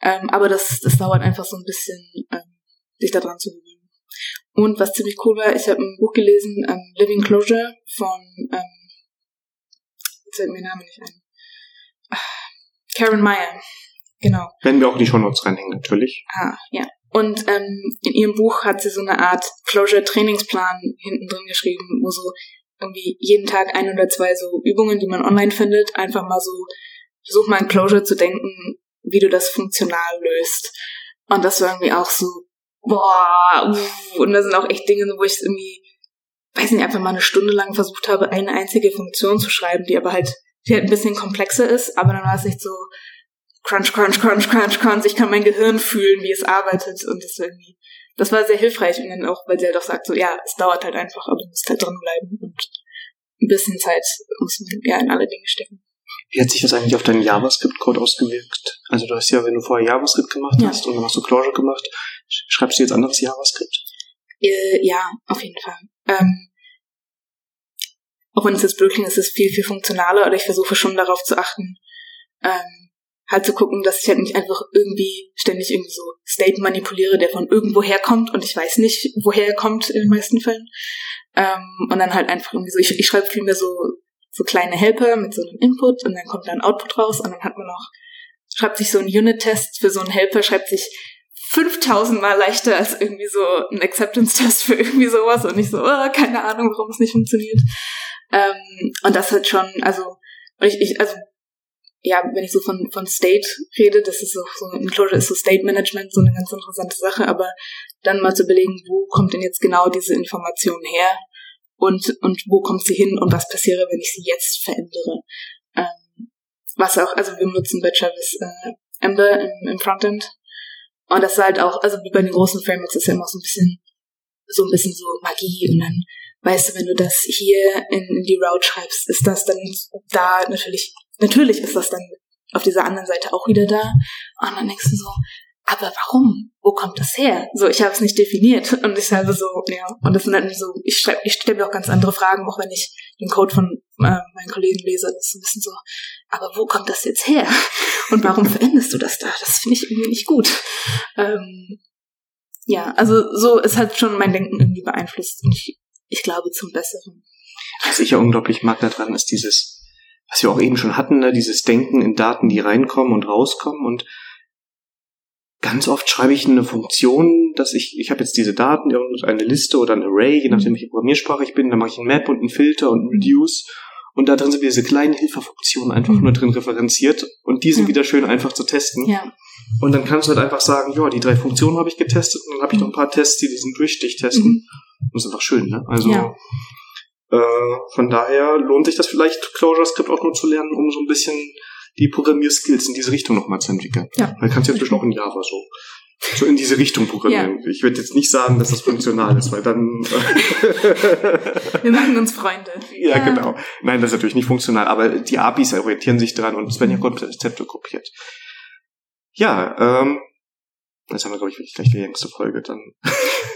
Ähm, aber das, das dauert einfach so ein bisschen, ähm, sich daran zu gewöhnen. Und was ziemlich cool war, ich habe ein Buch gelesen, ähm, Living Closure von, ähm, jetzt fällt mir der Name nicht ein, Karen Meyer, genau. Werden wir auch in die Shownotes reinhängen, natürlich. Ah, ja. Und ähm, in ihrem Buch hat sie so eine Art Closure-Trainingsplan hinten drin geschrieben, wo so irgendwie jeden Tag ein oder zwei so Übungen, die man online findet, einfach mal so versuch mal in Closure zu denken, wie du das funktional löst. Und das war irgendwie auch so, boah, uff, und da sind auch echt Dinge, wo ich irgendwie, weiß nicht, einfach mal eine Stunde lang versucht habe, eine einzige Funktion zu schreiben, die aber halt, die halt ein bisschen komplexer ist, aber dann war es nicht so, crunch, crunch, crunch, crunch, crunch, ich kann mein Gehirn fühlen, wie es arbeitet und das irgendwie, das war sehr hilfreich und dann auch, weil sie halt auch sagt, so, ja, es dauert halt einfach, aber du musst halt dranbleiben und ein bisschen Zeit muss man ja in alle Dinge stecken. Wie hat sich das eigentlich auf deinen JavaScript-Code ausgewirkt? Also du hast ja, wenn du vorher JavaScript gemacht ja. hast und dann hast du Clojure gemacht, schreibst du jetzt anderes JavaScript? Äh, ja, auf jeden Fall. Ähm, auch wenn es jetzt Brooklyn ist, ist es viel, viel funktionaler, oder ich versuche schon darauf zu achten, ähm, halt zu gucken, dass ich halt nicht einfach irgendwie ständig irgendwie so State manipuliere, der von irgendwo herkommt und ich weiß nicht, woher er kommt in den meisten Fällen. Ähm, und dann halt einfach irgendwie so, ich, ich schreibe viel mehr so so kleine Helper mit so einem Input und dann kommt da ein Output raus und dann hat man noch, schreibt sich so ein Unit-Test für so einen Helper, schreibt sich 5000 Mal leichter als irgendwie so ein Acceptance-Test für irgendwie sowas und nicht so, oh, keine Ahnung, warum es nicht funktioniert. Ähm, und das hat schon, also, ich, ich, also, ja, wenn ich so von, von State rede, das ist so, so in Clojure ist so State Management so eine ganz interessante Sache, aber dann mal zu überlegen, wo kommt denn jetzt genau diese Information her? und, und wo kommt sie hin und was passiere, wenn ich sie jetzt verändere. Ähm, was auch, also wir nutzen bei Travis äh, Ember im, im Frontend. Und das ist halt auch, also wie bei den großen Frameworks ist ja immer so ein bisschen, so ein bisschen so Magie und dann weißt du, wenn du das hier in, die Route schreibst, ist das dann da natürlich, natürlich ist das dann auf dieser anderen Seite auch wieder da. Und dann denkst du so, aber warum? Wo kommt das her? So, ich habe es nicht definiert und ich habe so, ja, und das sind dann so, ich schreibe, ich stelle mir auch ganz andere Fragen, auch wenn ich den Code von äh, meinen Kollegen lese, das ist ein bisschen so, aber wo kommt das jetzt her? Und warum veränderst du das da? Das finde ich irgendwie nicht gut. Ähm, ja, also so ist halt schon mein Denken irgendwie beeinflusst und ich, ich glaube zum Besseren. Was ich ja unglaublich mag daran ist dieses, was wir auch eben schon hatten, ne, dieses Denken in Daten, die reinkommen und rauskommen und Ganz oft schreibe ich eine Funktion, dass ich, ich habe jetzt diese Daten, eine Liste oder ein Array, je nachdem, welche Programmiersprache ich bin, dann mache ich ein Map und einen Filter und ein Reduce. Und da drin sind wieder diese kleinen Hilfefunktionen einfach mhm. nur drin referenziert und die sind ja. wieder schön einfach zu testen. Ja. Und dann kannst du halt einfach sagen, ja, die drei Funktionen habe ich getestet und dann habe ich noch ein paar Tests, die diesen Durchstich testen. Mhm. Das ist einfach schön, ne? Also ja. äh, von daher lohnt sich das vielleicht, Clojure Script auch nur zu lernen, um so ein bisschen die Programmierskills in diese Richtung nochmal zu entwickeln. Ja. Man kann es jetzt bestimmt auch in Java so so in diese Richtung programmieren. Ja. Ich würde jetzt nicht sagen, dass das funktional ist, weil dann. Wir machen uns Freunde. Ja, ja, genau. Nein, das ist natürlich nicht funktional, aber die APIs orientieren sich dran und es werden ja Konzepte kopiert. Ja, ähm, das haben wir, glaube ich, gleich die längste Folge dann.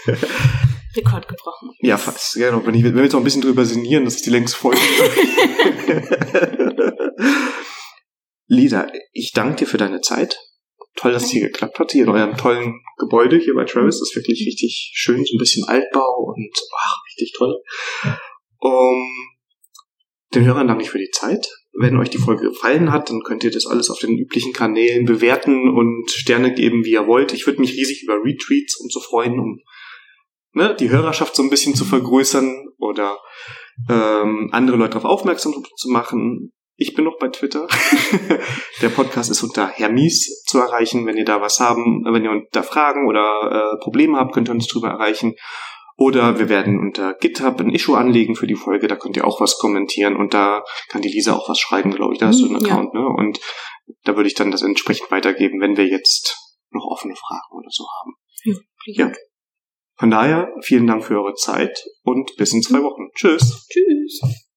Rekord gebrochen. Ja, fast. Genau. Wenn, ich, wenn wir jetzt noch ein bisschen drüber sinnieren, das ist die längste Folge. Lisa, ich danke dir für deine Zeit. Toll, dass es hier geklappt hat, hier in eurem tollen Gebäude hier bei Travis. Das ist wirklich richtig schön, so ein bisschen Altbau und ach, richtig toll. Um, den Hörern danke ich für die Zeit. Wenn euch die Folge gefallen hat, dann könnt ihr das alles auf den üblichen Kanälen bewerten und Sterne geben, wie ihr wollt. Ich würde mich riesig über Retweets und so freuen, um ne, die Hörerschaft so ein bisschen zu vergrößern oder ähm, andere Leute darauf aufmerksam zu machen. Ich bin noch bei Twitter. der Podcast ist unter Hermies zu erreichen. Wenn ihr da was haben, wenn ihr da Fragen oder äh, Probleme habt, könnt ihr uns drüber erreichen. Oder wir werden unter GitHub ein Issue anlegen für die Folge, da könnt ihr auch was kommentieren und da kann die Lisa auch was schreiben, glaube ich. Da hast du einen mhm, Account, ja. ne? Und da würde ich dann das entsprechend weitergeben, wenn wir jetzt noch offene Fragen oder so haben. Ja. ja. Von daher, vielen Dank für eure Zeit und bis in zwei. Wochen. Tschüss. Tschüss.